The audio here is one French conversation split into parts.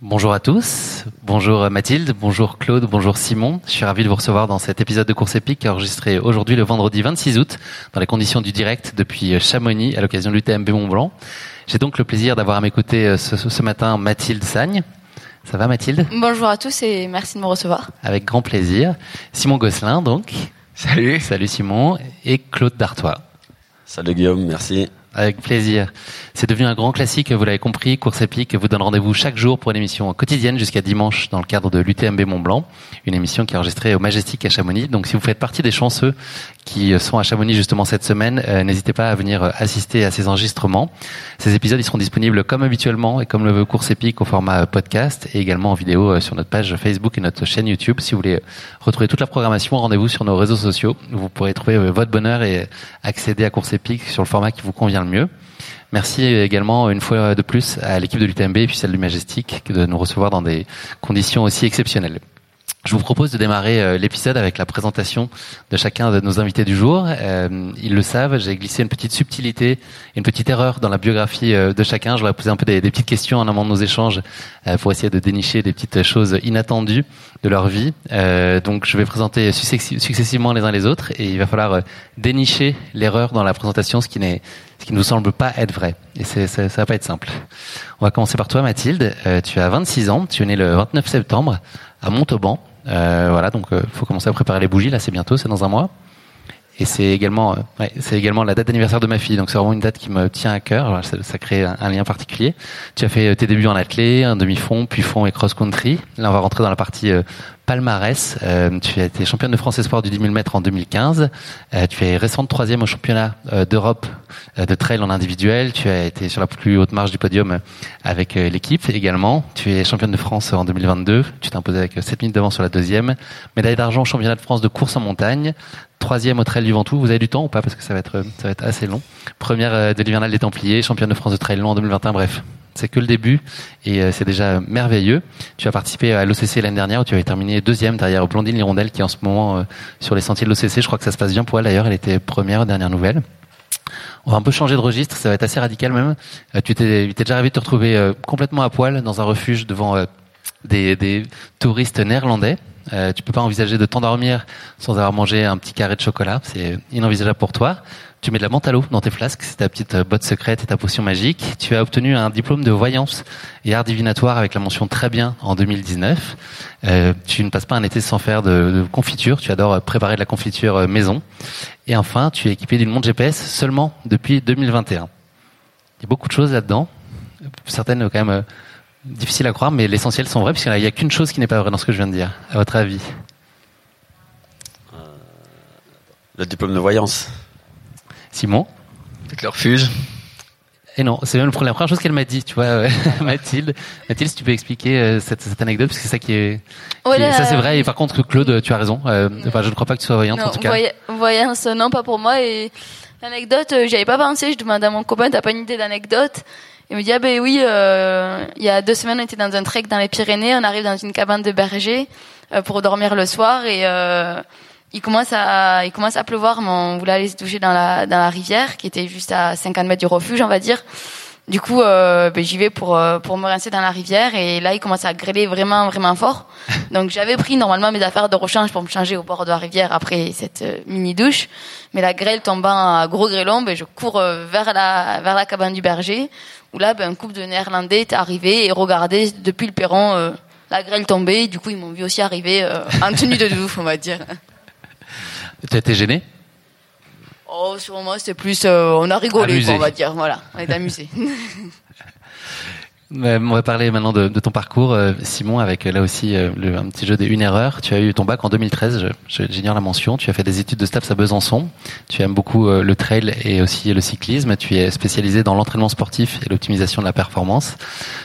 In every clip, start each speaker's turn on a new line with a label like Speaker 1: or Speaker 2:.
Speaker 1: Bonjour à tous, bonjour Mathilde, bonjour Claude, bonjour Simon. Je suis ravi de vous recevoir dans cet épisode de Course épique enregistré aujourd'hui le vendredi 26 août dans les conditions du direct depuis Chamonix à l'occasion de l'UTMB Mont Blanc. J'ai donc le plaisir d'avoir à mes côtés euh, ce, ce matin Mathilde Sagne. Ça va Mathilde?
Speaker 2: Bonjour à tous et merci de me recevoir.
Speaker 1: Avec grand plaisir. Simon Gosselin donc.
Speaker 3: Salut.
Speaker 1: Salut Simon. Et Claude Dartois.
Speaker 3: Salut Guillaume, merci.
Speaker 1: Avec plaisir. C'est devenu un grand classique, vous l'avez compris. Course épique vous donne rendez-vous chaque jour pour une émission quotidienne jusqu'à dimanche dans le cadre de l'UTMB Mont Blanc. Une émission qui est enregistrée au Majestic à Chamonix. Donc si vous faites partie des chanceux qui sont à Chamonix justement cette semaine, euh, n'hésitez pas à venir euh, assister à ces enregistrements. Ces épisodes, ils seront disponibles comme habituellement et comme le veut Course épique au format podcast et également en vidéo euh, sur notre page Facebook et notre chaîne YouTube. Si vous voulez retrouver toute la programmation, rendez-vous sur nos réseaux sociaux. Vous pourrez trouver votre bonheur et accéder à Course épique sur le format qui vous convient le mieux. Merci également une fois de plus à l'équipe de l'UTMB et puis celle du Majestic de nous recevoir dans des conditions aussi exceptionnelles. Je vous propose de démarrer euh, l'épisode avec la présentation de chacun de nos invités du jour. Euh, ils le savent, j'ai glissé une petite subtilité, une petite erreur dans la biographie euh, de chacun. Je leur ai posé un peu des, petites questions en amont de nos échanges pour essayer de dénicher des petites choses inattendues de leur vie. donc je vais présenter successivement les uns les autres et il va falloir dénicher l'erreur dans la présentation, ce qui n'est ce qui ne nous semble pas être vrai. Et ça, ça va pas être simple. On va commencer par toi, Mathilde. tu as 26 ans, tu es née le 29 septembre à Montauban. Euh, voilà, donc il euh, faut commencer à préparer les bougies. Là, c'est bientôt, c'est dans un mois. Et c'est également, euh, ouais, c'est également la date d'anniversaire de ma fille. Donc c'est vraiment une date qui me tient à cœur. Ça, crée un, lien particulier. Tu as fait tes débuts en athlée, un demi-fond, puis fond et cross-country. Là, on va rentrer dans la partie palmarès. Euh, tu as été championne de France Espoir du 10 000 mètres en 2015. Euh, tu es récente troisième au championnat euh, d'Europe de trail en individuel. Tu as été sur la plus haute marge du podium avec l'équipe également. Tu es championne de France en 2022. Tu t'es imposée avec 7 minutes d'avance sur la deuxième. Médaille d'argent au championnat de France de course en montagne. Troisième au trail du Ventoux. Vous avez du temps ou pas Parce que ça va être, ça va être assez long. Première de l'hivernal des Templiers, championne de France de trail long en 2021. Bref, c'est que le début et euh, c'est déjà merveilleux. Tu as participé à l'OCC l'année dernière où tu avais terminé deuxième derrière Blondine Lirondelle qui est en ce moment euh, sur les sentiers de l'OCC. Je crois que ça se passe bien pour elle d'ailleurs. Elle était première, dernière nouvelle. On va un peu changer de registre, ça va être assez radical même. Euh, tu t'es déjà arrivé de te retrouver complètement à poil dans un refuge devant des, des touristes néerlandais. Euh, tu peux pas envisager de t'endormir sans avoir mangé un petit carré de chocolat. C'est inenvisageable pour toi. Tu mets de la menthe à l'eau dans tes flasques, c'est ta petite euh, botte secrète et ta potion magique. Tu as obtenu un diplôme de voyance et art divinatoire avec la mention très bien en 2019. Euh, tu ne passes pas un été sans faire de, de, confiture. Tu adores préparer de la confiture euh, maison. Et enfin, tu es équipé d'une montre GPS seulement depuis 2021. Il y a beaucoup de choses là-dedans. Certaines quand même difficiles à croire, mais l'essentiel sont vraies puisqu'il n'y a qu'une chose qui n'est pas vraie dans ce que je viens de dire. À votre avis?
Speaker 3: Le diplôme de voyance.
Speaker 1: Simon?
Speaker 3: Peut-être le refuge.
Speaker 1: Et non, c'est même la première chose qu'elle m'a dit, tu vois, Mathilde. Mathilde, si tu peux expliquer euh, cette, cette, anecdote, parce que c'est ça qui est, qui est ça c'est vrai. Et par contre, Claude, tu as raison. Euh, enfin, je ne crois pas que tu sois voyante,
Speaker 2: non,
Speaker 1: en tout cas.
Speaker 2: voyance, non, pas pour moi. Et l'anecdote, euh, j'avais pas pensé. Je demande à mon copain, t'as pas une idée d'anecdote? Il me dit, ah ben oui, euh, il y a deux semaines, on était dans un trek dans les Pyrénées. On arrive dans une cabane de berger euh, pour dormir le soir et il commence à il commence à pleuvoir mais on voulait aller se doucher dans la dans la rivière qui était juste à 50 mètres du refuge on va dire Du coup, euh, ben, j'y vais pour euh, pour me rincer dans la rivière et là, il commence à grêler vraiment vraiment fort. Donc j'avais pris normalement mes affaires de rechange pour me changer au bord de la rivière après cette euh, mini douche, mais la grêle tombant à gros grêlon, ben je cours euh, vers la vers la cabane du berger où là, ben un couple de Néerlandais est arrivé et regardait depuis le perron euh, la grêle tomber. Du coup, ils m'ont vu aussi arriver euh, en tenue de douche, on va dire.
Speaker 1: Tu as été gêné?
Speaker 2: Oh, sur moi, c'était plus, euh, on a rigolé, quoi, on va dire. Voilà, on est amusé.
Speaker 1: On va parler maintenant de, de ton parcours, euh, Simon, avec euh, là aussi euh, le, un petit jeu des une erreur. Tu as eu ton bac en 2013, je- je- j'ignore la mention. Tu as fait des études de STAPS à Besançon. Tu aimes beaucoup le trail et aussi le cyclisme. Tu es spécialisé dans l'entraînement sportif et l'optimisation de la performance.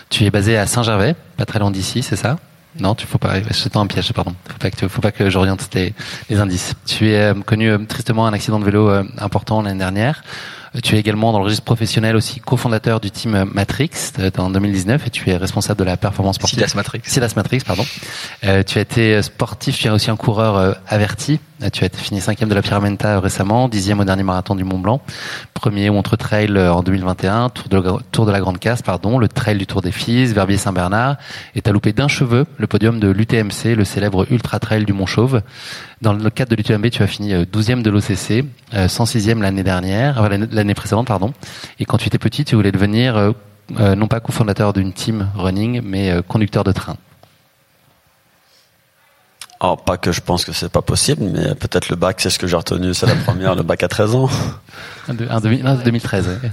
Speaker 1: Tu es basé à Saint-Gervais, pas très loin d'ici, c'est ça? Non, tu faut pas. Je tends un piège, pardon. Faut pas que, faut pas que j'oriente les, les indices. Tu es connu tristement un accident de vélo important l'année dernière. Euh, Tu es également dans le registre professionnel aussi cofondateur du team euh, Matrix euh, en 2019 et tu es responsable de la performance sportive.
Speaker 4: Silas Matrix.
Speaker 1: Silas Matrix, pardon. Euh, tu as été sportif, tu es aussi un coureur euh, averti. Euh, Tu as été fini cinquième de la Pyramenta euh, récemment, dixième au dernier marathon du Mont Blanc, premier au Montre Trail euh, en 2021, Tour de, la- Tour de la Grande Casse, pardon, le Trail du Tour des Fils, Verbier Saint-Bernard, et t'as loupé d'un cheveu le podium de l'UTMC, le célèbre Ultra Trail du Mont Chauve. Dans le cadre de l'UTMB, tu as fini euh, 12e de l'OCC, euh, 106e l'année dernière, euh, l'année- précédente, pardon. Et quand tu étais petit, tu voulais devenir euh, euh, non pas cofondateur d'une team running, mais euh, conducteur de train.
Speaker 3: Alors, pas que je pense que c'est pas possible, mais peut-être le bac, c'est ce que j'ai retenu, c'est la première, le bac à 13 ans.
Speaker 1: Un, de- un demi- non, 2013. ouais.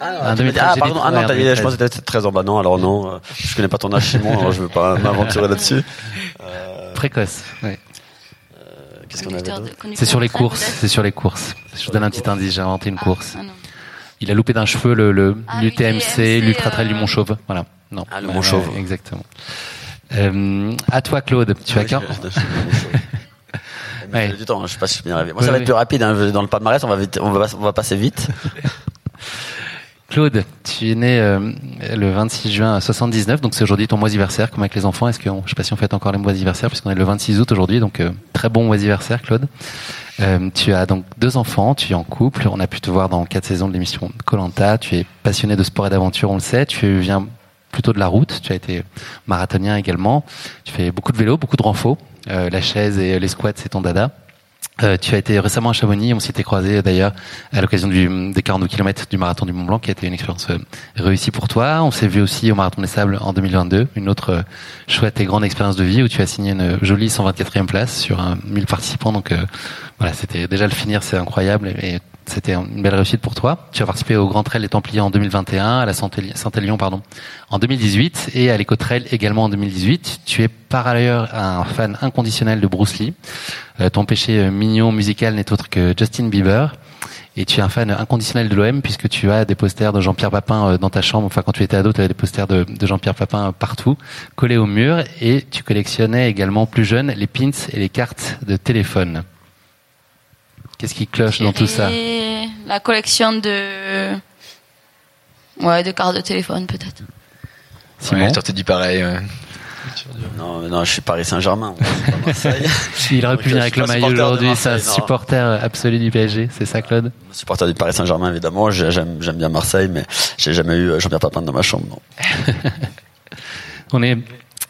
Speaker 3: Ah,
Speaker 1: 2013,
Speaker 3: ah, pardon, ah non,
Speaker 1: ouais,
Speaker 3: t'as dit,
Speaker 1: 2013.
Speaker 3: je pensais que c'était 13 ans. Bah non, alors non, euh, je connais pas ton âge, Simon, alors je veux pas m'aventurer là-dessus. Euh,
Speaker 1: Précoce. ouais.
Speaker 3: Qu'est-ce qu'on avait
Speaker 1: C'est sur les
Speaker 2: train,
Speaker 1: courses. C'est sur les courses. Je vous donne un petit indice. J'ai inventé une
Speaker 2: Ah,
Speaker 1: course.
Speaker 2: ah.
Speaker 1: Il a loupé d'un cheveu le, le
Speaker 2: Ah,
Speaker 1: l'UTMC,
Speaker 2: l'UTMC,
Speaker 1: l'Ultra Trail du
Speaker 2: euh,
Speaker 1: Mont Chauve. Voilà. Non.
Speaker 3: Ah, le Mont
Speaker 1: ouais,
Speaker 3: Chauve.
Speaker 1: exactement. Euh, à toi, Claude. Tu as qu'un. Ouais.
Speaker 3: du temps, hein, je sais pas si je suis bien arrivé. Moi, ça va être plus rapide, hein, dans le palmarès, on va vite, on va, on va passer vite.
Speaker 1: Claude, tu es né euh, le 26 juin 79, donc c'est aujourd'hui ton mois-anniversaire, comme avec les enfants. Est-ce que, je sais pas si on fête encore les mois-anniversaires, puisqu'on est le 26 août aujourd'hui, donc euh, très bon mois-anniversaire, Claude. Euh, tu as donc deux enfants, tu es en couple, on a pu te voir dans quatre saisons de l'émission Colanta, tu es passionné de sport et d'aventure, on le sait, tu viens plutôt de la route, tu as été marathonien également, tu fais beaucoup de vélo, beaucoup de renfo, euh, la chaise et les squats c'est ton dada. Euh, tu as été récemment à Chamonix, on s'était croisé d'ailleurs à l'occasion des 42 km du marathon du Mont Blanc, qui a été une expérience euh, réussie pour toi. On s'est vu aussi au marathon des Sables en 2022, une autre euh, chouette et grande expérience de vie où tu as signé une jolie 124e place sur un 1000 participants. Donc euh, voilà, c'était déjà le finir, c'est incroyable c'était une belle réussite pour toi. Tu as participé au Grand Trail des Templiers en 2021, à la Saint-Éli- Saint-Élion pardon, en 2018 et à l'Eco Trail également en 2018. Tu es par ailleurs un fan inconditionnel de Bruce Lee. Euh, ton péché euh, mignon musical n'est autre que Justin Bieber. Et tu es un fan inconditionnel de l'OM puisque tu as des posters de Jean-Pierre Papin euh, dans ta chambre. Enfin, quand tu étais ado, tu avais des posters de, de Jean-Pierre Papin partout, collés au mur. Et tu collectionnais également plus jeune les pins et les cartes de téléphone. Qu'est-ce qui cloche dans tout ça
Speaker 2: La collection de. Ouais, de cartes de téléphone, peut-être.
Speaker 1: Simon
Speaker 4: Ouais, toi, t'as dit pareil. ouais.
Speaker 3: Non, non, je suis Paris Saint-Germain.
Speaker 1: Il aurait pu venir avec le maillot aujourd'hui, c'est un supporter absolu du PSG, c'est ça Claude
Speaker 3: suis supporter du Paris Saint-Germain, évidemment. J'ai- J'aime, j'aime bien Marseille, mais j'ai jamais eu euh, Jean-Pierre Papin dans ma chambre. Non.
Speaker 1: On est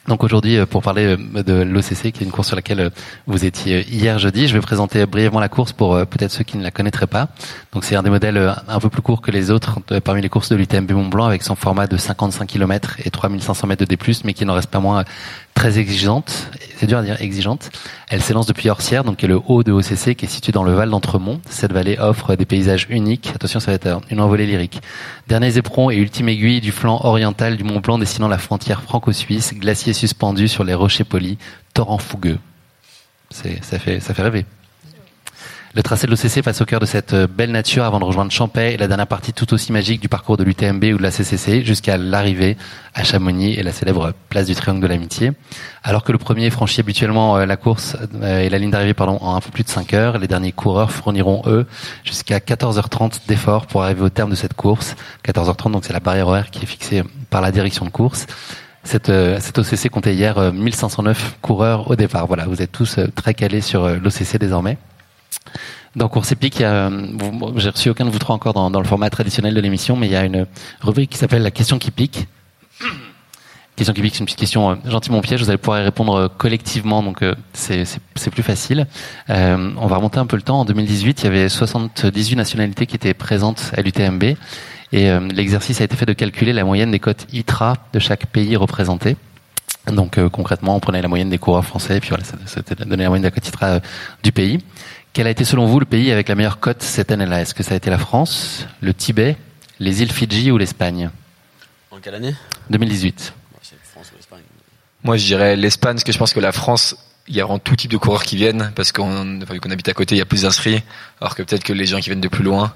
Speaker 1: donc aujourd'hui euh, pour parler euh, de l'OCC, qui est une course sur laquelle euh, vous étiez hier jeudi. Je vais présenter brièvement la course pour peut-être ceux qui ne la connaîtraient pas. Donc c'est un des modèles un peu plus court que les autres parmi les courses de l'UTMB Mont Blanc, avec son format de 55 km et 3500 mètres de D+, mais qui n'en reste pas moins très exigeante. C'est dur à dire exigeante. Elle s'élance depuis Orsières, donc qui est le haut de OCC, qui est situé dans le Val d'Entremont. Cette vallée offre des paysages uniques. Attention, ça va être une envolée lyrique. Derniers éperons et ultime aiguille du flanc oriental du Mont Blanc dessinant la frontière franco-suisse, glacier suspendu sur les rochers polis, torrent fougueux. Ça fait rêver. Le tracé de l'OCC passe au cœur de cette euh, belle nature avant de rejoindre Champais et la dernière partie tout aussi magique du parcours de l'UTMB ou de la CCC jusqu'à l'arrivée à Chamonix et la célèbre place du Triangle de l'Amitié. Alors que le premier franchit habituellement euh, la course euh, et la ligne d'arrivée pardon en un peu plus de 5 heures, les derniers coureurs fourniront eux jusqu'à 14h30 d'efforts pour arriver au terme de cette course. 14h30 donc c'est la barrière horaire qui est fixée par la direction de course. Cette, cette OCC comptait hier euh, 1509 coureurs au départ. Voilà, vous êtes tous très calés sur l'OCC désormais. Dans Course Épique, j'ai reçu aucun de vous trois encore dans, le format traditionnel de l'émission, mais il y a une rubrique qui s'appelle la question qui pique. Question qui pique, c'est une petite question euh, gentiment piège. Vous allez pouvoir y répondre euh, collectivement, donc euh, c'est plus facile. Euh, on va remonter un peu le temps. En 2018, il y avait 78 nationalités qui étaient présentes à l'UTMB, et l'exercice a été fait de calculer la moyenne des cotes ITRA de chaque pays représenté. Donc concrètement, on prenait la moyenne des coureurs français, et puis voilà, ça, ça donnait la moyenne de la cote ITRA du pays. Quel a été selon vous le pays avec la meilleure cote cette année-là? Est-ce que ça a été la France, le Tibet, les îles Fidji ou l'Espagne?
Speaker 3: En quelle année?
Speaker 1: 2018.
Speaker 3: C'est France ou l'Espagne.
Speaker 4: Moi, je dirais l'Espagne, parce que je pense que la France, il y a vraiment tout type de coureurs qui viennent, parce qu'on, enfin, vu qu'on habite à côté, il y a plus d'inscrits, alors que peut-être que les gens qui viennent de plus loin.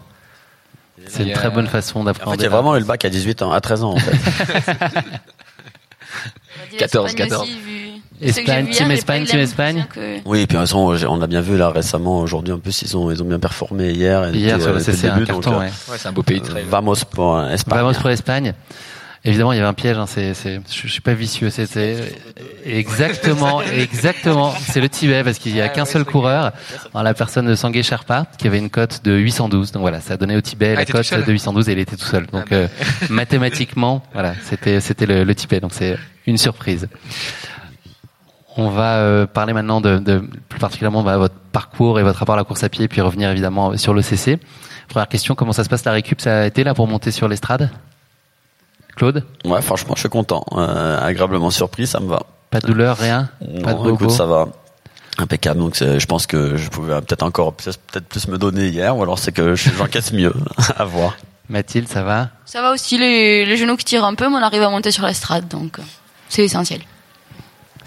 Speaker 1: C'est une très bonne façon
Speaker 3: En fait,
Speaker 1: d'appréhender.
Speaker 3: j'ai vraiment eu le bac à 18 ans, à 13 ans en fait.
Speaker 4: 14,
Speaker 2: L'Espagne
Speaker 4: 14.
Speaker 2: aussi, vu-
Speaker 1: Espagne, team Espagne, team Espagne.
Speaker 2: que-
Speaker 3: oui, et puis façon, on a bien vu là récemment, aujourd'hui en plus, ils ont, ils ont bien performé hier. et
Speaker 1: Hier
Speaker 3: euh,
Speaker 1: CC, un
Speaker 3: donc,
Speaker 1: carton,
Speaker 3: euh,
Speaker 1: ouais.
Speaker 4: Ouais, c'est un beau pays de trail.
Speaker 3: Vamos pour euh, Espagne.
Speaker 1: Vamos pour l'Espagne. Évidemment, il y avait un piège. Hein, c'est, c'est, je, je suis pas vicieux. C'est, c'est exactement, exactement. C'est le Tibet parce qu'il y a qu'un seul coureur, en la personne de Sangue Sherpa, qui avait une cote de 812. Donc voilà, ça a donné au Tibet
Speaker 4: Ah,
Speaker 1: la cote de 812 et il était tout seul. Donc
Speaker 4: Ah, bah.
Speaker 1: euh, mathématiquement, voilà, c'était, c'était le, le Tibet. Donc c'est une surprise. On va euh, parler maintenant de, de plus particulièrement bah, votre parcours et votre rapport à la course à pied, puis revenir évidemment sur le CC. Première question, comment ça se passe la récup? Ça a été là pour monter sur l'estrade? Claude?
Speaker 3: Ouais, franchement, je suis content. Euh, agréablement surpris, ça me va.
Speaker 1: Pas de douleur, rien? Pas de bobo
Speaker 3: écoute, ça va. Impeccable. Donc, je pense que je pouvais peut-être encore, peut-être plus me donner hier, ou alors c'est que je- j'encaisse mieux. à voir.
Speaker 1: Mathilde, ça va?
Speaker 2: Ça va aussi, les, les genoux qui tirent un peu, mais on arrive à monter sur l'estrade, donc c'est essentiel.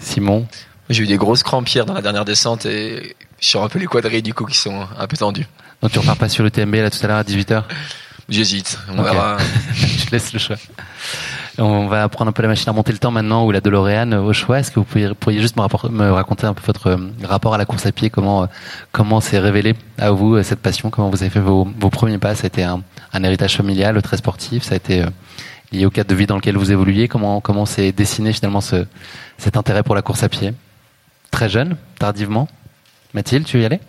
Speaker 1: Simon
Speaker 4: J'ai eu des grosses crampes hier dans la dernière descente et je suis un peu les quadrilles du coup qui sont un peu tendus.
Speaker 1: Donc tu repars pas sur le TMB là tout à l'heure à 18h
Speaker 4: J'hésite. On
Speaker 1: Ok.
Speaker 4: verra.
Speaker 1: Je laisse le choix. On va prendre un peu la machine à monter le temps maintenant ou la DeLorean euh, au choix. Est-ce que vous pourriez, pourriez juste me, raconter un peu votre euh, rapport à la course à pied Comment euh, comment s'est révélé à vous cette passion Comment vous avez fait vos, vos premiers pas? Ça a été un, un héritage familial très sportif. Ça a été lié au cadre de vie dans lequel vous évoluiez. Comment comment s'est dessiné finalement ce, cet intérêt pour la course à pied? Très jeune, tardivement. Mathilde, tu y aller?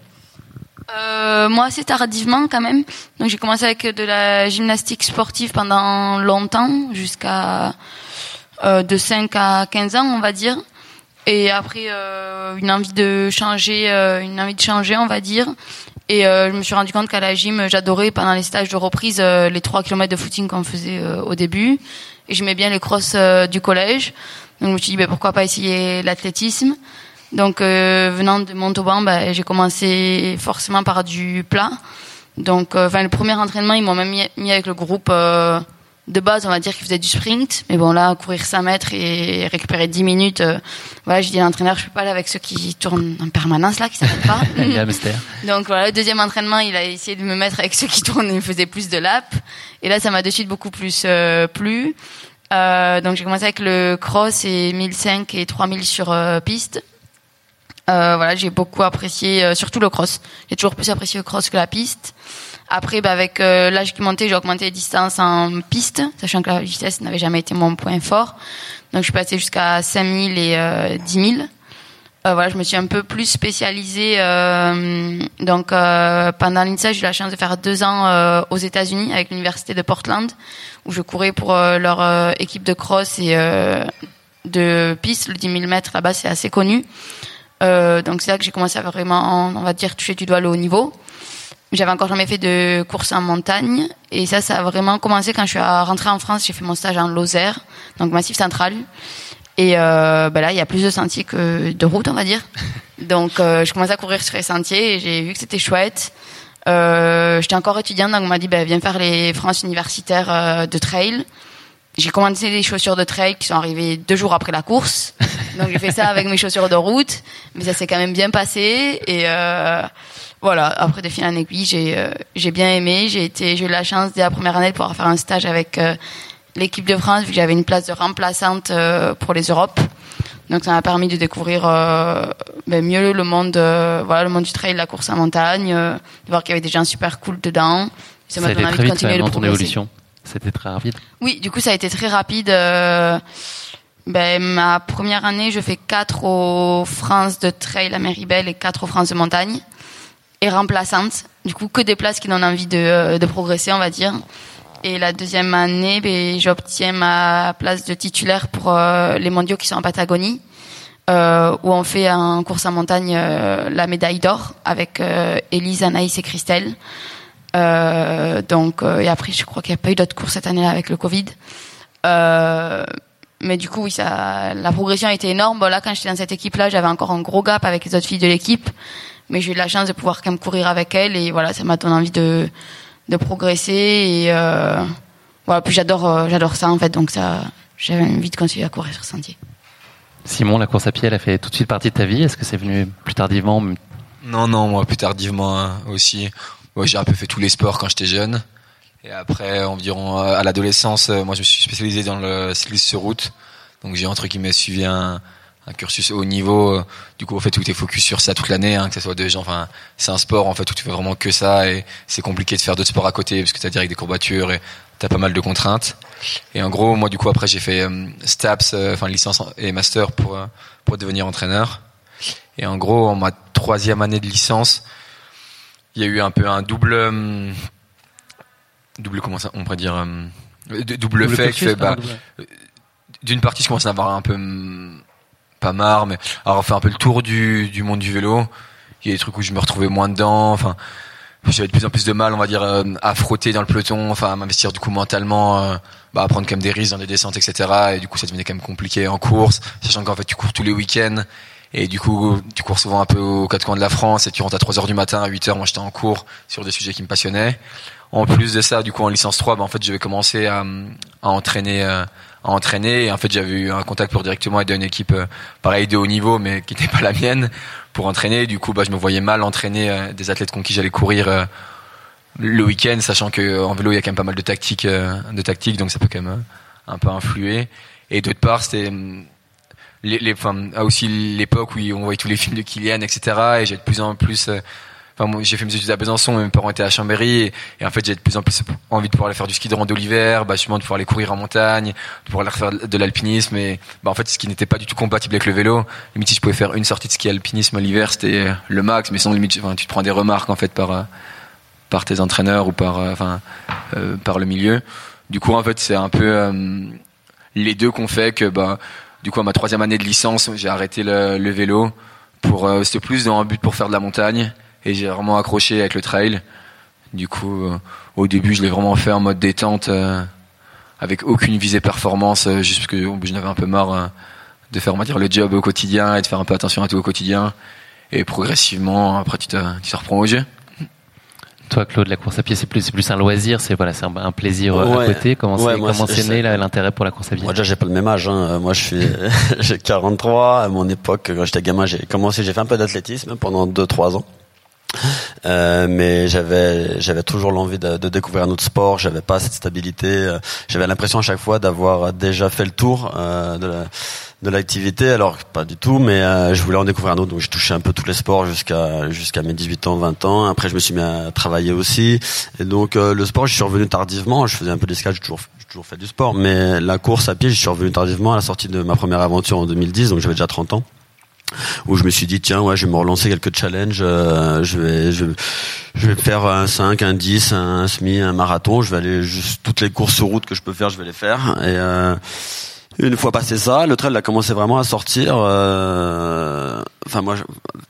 Speaker 2: Euh, moi, assez tardivement quand même. Donc j'ai commencé avec de la gymnastique sportive pendant longtemps, jusqu'à euh, de 5 à 15 ans, on va dire. Et après, euh, une envie de changer, euh, une envie de changer, on va dire. Et euh, je me suis rendu compte qu'à la gym, j'adorais pendant les stages de reprise euh, les 3 km de footing qu'on faisait euh, au début. Et j'aimais bien les crosses du collège. Donc je me suis dit, ben, pourquoi pas essayer l'athlétisme. Donc venant de Montauban, ben, j'ai commencé forcément par du plat. Donc, enfin, le premier entraînement, ils m'ont même mis, avec le groupe de base, on va dire, qui faisait du sprint. Mais bon, là, courir 5 mètres et récupérer 10 minutes, euh, voilà, j'ai dit à l'entraîneur, je peux pas aller avec ceux qui tournent en permanence, là, qui s'arrêtent pas. Donc voilà, le deuxième entraînement, il a essayé de me mettre avec ceux qui tournent et faisaient plus de laps. Et là, ça m'a de suite beaucoup plus euh, plu. Euh, donc j'ai commencé avec le cross et 1005 et 3000 sur piste. Voilà, j'ai beaucoup apprécié, surtout le cross. J'ai toujours plus apprécié le cross que la piste. Après, bah, avec euh, l'âge qui montait, j'ai augmenté les distances en piste, sachant que la vitesse n'avait jamais été mon point fort. Donc je suis passée jusqu'à 5000 et euh, 10 000. Euh, voilà, je me suis un peu plus spécialisée. euh, donc, euh, pendant l'INSA, j'ai eu la chance de faire deux ans aux États-Unis avec l'université de Portland, où je courais pour leur équipe de cross et de piste. Le 10 000 mètres là-bas, c'est assez connu. Donc, c'est là que j'ai commencé à vraiment, on va dire, toucher du doigt le haut niveau. J'avais encore jamais fait de course en montagne, et ça, ça a vraiment commencé quand je suis rentrée en France. J'ai fait mon stage en Lozère, donc Massif Central. Et euh, ben là, il y a plus de sentiers que de routes, on va dire. Donc, euh, je commençais à courir sur les sentiers et j'ai vu que c'était chouette. Euh, J'étais encore étudiante, donc on m'a dit, ben, viens faire les France universitaires euh, de trail. J'ai commandé des chaussures de trail qui sont arrivées deux jours après la course. Donc, j'ai fait ça avec mes chaussures de route. Mais ça s'est quand même bien passé. Et euh, voilà, après de fil en aiguille, j'ai euh, j'ai bien aimé. J'ai été, j'ai eu la chance dès la première année de pouvoir faire un stage avec euh, l'équipe de France, vu que j'avais une place de remplaçante euh, pour les Europes. Donc ça m'a permis de découvrir euh, ben, mieux le monde, euh, voilà, le monde du trail, la course en montagne, euh, de voir qu'il y avait des gens super cool dedans. Ça m'a donné envie de continuer le
Speaker 1: ton
Speaker 2: progresser.
Speaker 1: évolution. C'était très rapide.
Speaker 2: Oui, du coup ça a été très rapide. euh, ben, ma première année, je fais quatre aux France de trail à Méribel et quatre aux France de montagne. et remplaçante. Du coup, que des places qui donnent envie de, de progresser, on va dire. Et la deuxième année, ben, j'obtiens ma place de titulaire pour les mondiaux qui sont en Patagonie. Euh, où on fait en course en montagne euh, la médaille d'or avec euh, Élise, Anaïs et Christelle. Donc et après, je crois qu'il n'y a pas eu d'autres courses cette année avec le Covid. mais du coup, oui, ça, la progression a été énorme. Bon, là, quand j'étais dans cette équipe-là, j'avais encore un gros gap avec les autres filles de l'équipe, mais j'ai eu la chance de pouvoir quand même courir avec elles et voilà, ça m'a donné envie de de progresser et voilà. Puis j'adore j'adore ça en fait, donc ça, j'avais envie de continuer à courir sur sentier.
Speaker 1: Simon, la course à pied, elle a fait tout de suite partie de ta vie. Est-ce que c'est venu plus tardivement?
Speaker 4: Non, non, moi plus tardivement hein, aussi. Moi, j'ai un peu fait tous les sports quand j'étais jeune. Et après, environ euh, à l'adolescence, euh, moi, je me suis spécialisé dans le cyclisme sur route. Donc, j'ai entre guillemets suivi un, un cursus haut niveau. Du coup, en fait, où tu es focus sur ça toute l'année, hein, que ce soit de gens. Enfin, c'est un sport en fait où tu fais vraiment que ça et c'est compliqué de faire d'autres sports à côté parce que tu as direct des courbatures et t'as pas mal de contraintes. Et en gros, moi, du coup, après, j'ai fait euh, STAPS, euh, enfin licence et master pour pour devenir entraîneur. Et en gros, en ma troisième année de licence, il y a eu un peu un double double comment ça on pourrait dire double, double fait, fait bah, d'une partie je commence à avoir un peu pas marre mais alors fait un peu le tour du, du monde du vélo il y a des trucs où je me retrouvais moins dedans enfin j'avais de plus en plus de mal, on va dire, euh, à frotter dans le peloton, enfin à m'investir du coup mentalement, euh, bah, à prendre quand même des risques dans des descentes, etc. Et du coup, ça devenait quand même compliqué en course, sachant qu'en fait, tu cours tous les week-ends. Et du coup, tu cours souvent un peu aux quatre coins de la France et tu rentres à 3 heures du matin, à 8 heures, moi j'étais en cours sur des sujets qui me passionnaient. En plus de ça, du coup, en licence 3, bah, en fait, j'avais commencé à, à entraîner, euh, à entraîner. Et en fait, j'avais eu un contact pour directement aider une équipe, pareil, de haut niveau, mais qui n'était pas la mienne pour entraîner. Du coup, bah, je me voyais mal entraîner euh, des athlètes con qui j'allais courir euh, le week-end, sachant que euh, en vélo il y a quand même pas mal de tactiques, de tactiques, donc ça peut quand même un peu influer. Et d'autre part, c'était les, les, enfin, aussi l'époque où on voyait tous les films de Kylian, etc. Et j'ai de plus en plus j'ai fait mes études à Besançon, mes parents étaient à Chambéry, et, en fait, j'ai de plus en plus envie de pouvoir aller faire du ski de rando l'hiver, bah, justement, de pouvoir aller courir en montagne, de pouvoir aller faire de l'alpinisme, et, bah, en fait, ce qui n'était pas du tout compatible avec le vélo. Limite, si je pouvais faire une sortie de ski alpinisme l'hiver, c'était le max, mais sinon, limite, enfin, tu te prends des remarques, en fait, par, par tes entraîneurs ou par, euh, enfin, euh, par le milieu. Du coup, en fait, c'est un peu, euh, les deux qu'on fait que, bah, du coup, à ma troisième année de licence, j'ai arrêté le, vélo pour, c'était plus dans un but pour faire de la montagne et j'ai vraiment accroché avec le trail. Du coup, euh, au début, je l'ai vraiment fait en mode détente, euh, avec aucune visée performance, euh, juste parce que je n'avais un peu marre de faire, on va dire, le job au quotidien et de faire un peu attention à tout au quotidien. Et progressivement, après, tu te, tu te reprends au jeu.
Speaker 1: Toi, Claude, la course à pied, c'est plus, plus un loisir, c'est voilà, c'est un, plaisir à côté. Comment c'est, comment c'est né l'intérêt pour la course à pied?
Speaker 3: Moi, déjà, j'ai pas le même âge. Hein. Moi, je suis, j'ai 43. À mon époque, quand j'étais gamin, j'ai commencé, j'ai fait un peu d'athlétisme pendant 2-3 ans. Euh, mais j'avais j'avais toujours l'envie de, de, découvrir un autre sport. J'avais pas cette stabilité. Euh, j'avais l'impression à chaque fois d'avoir déjà fait le tour euh, de la, de l'activité. Alors pas du tout, mais euh, je voulais en découvrir un autre. Donc j'ai touché un peu tous les sports jusqu'à jusqu'à mes 18 ans, 20 ans. Après je me suis mis à travailler aussi. Et donc le sport, je suis revenu tardivement. Je faisais un peu d'escalade, j'ai toujours toujours fait du sport, mais la course à pied, je suis revenu tardivement à la sortie de ma première aventure en 2010. Donc j'avais déjà 30 ans où je me suis dit tiens ouais je vais me relancer quelques challenges euh, je vais je, je, vais faire un 5 un 10 un semi un marathon je vais aller juste toutes les courses sur route que je peux faire je vais les faire et euh, une fois passé ça, le trail a commencé vraiment à sortir. Euh, enfin moi,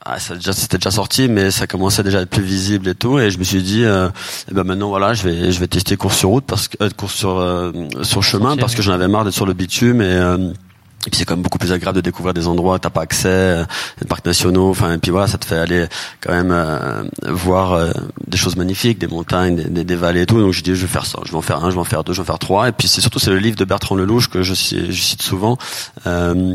Speaker 3: ah, ça déjà c'était déjà sorti, mais ça commençait déjà à être plus visible et tout. Et je me suis dit, euh, eh ben maintenant voilà, je vais je vais tester course sur route parce que euh, course sur euh, sur chemin parce que j'en avais marre d'être sur le bitume et et puis c'est quand même beaucoup plus agréable de découvrir des endroits où t'as pas accès, euh, des parcs nationaux. Enfin, et puis voilà, ça te fait aller quand même euh, voir euh, des choses magnifiques, des montagnes, des, des, vallées et tout. Donc je dis, je vais faire ça. Je vais en faire un, je vais en faire deux, je vais en faire trois. Et puis c'est surtout c'est le livre de Bertrand Lelouch que je, je cite souvent. Euh,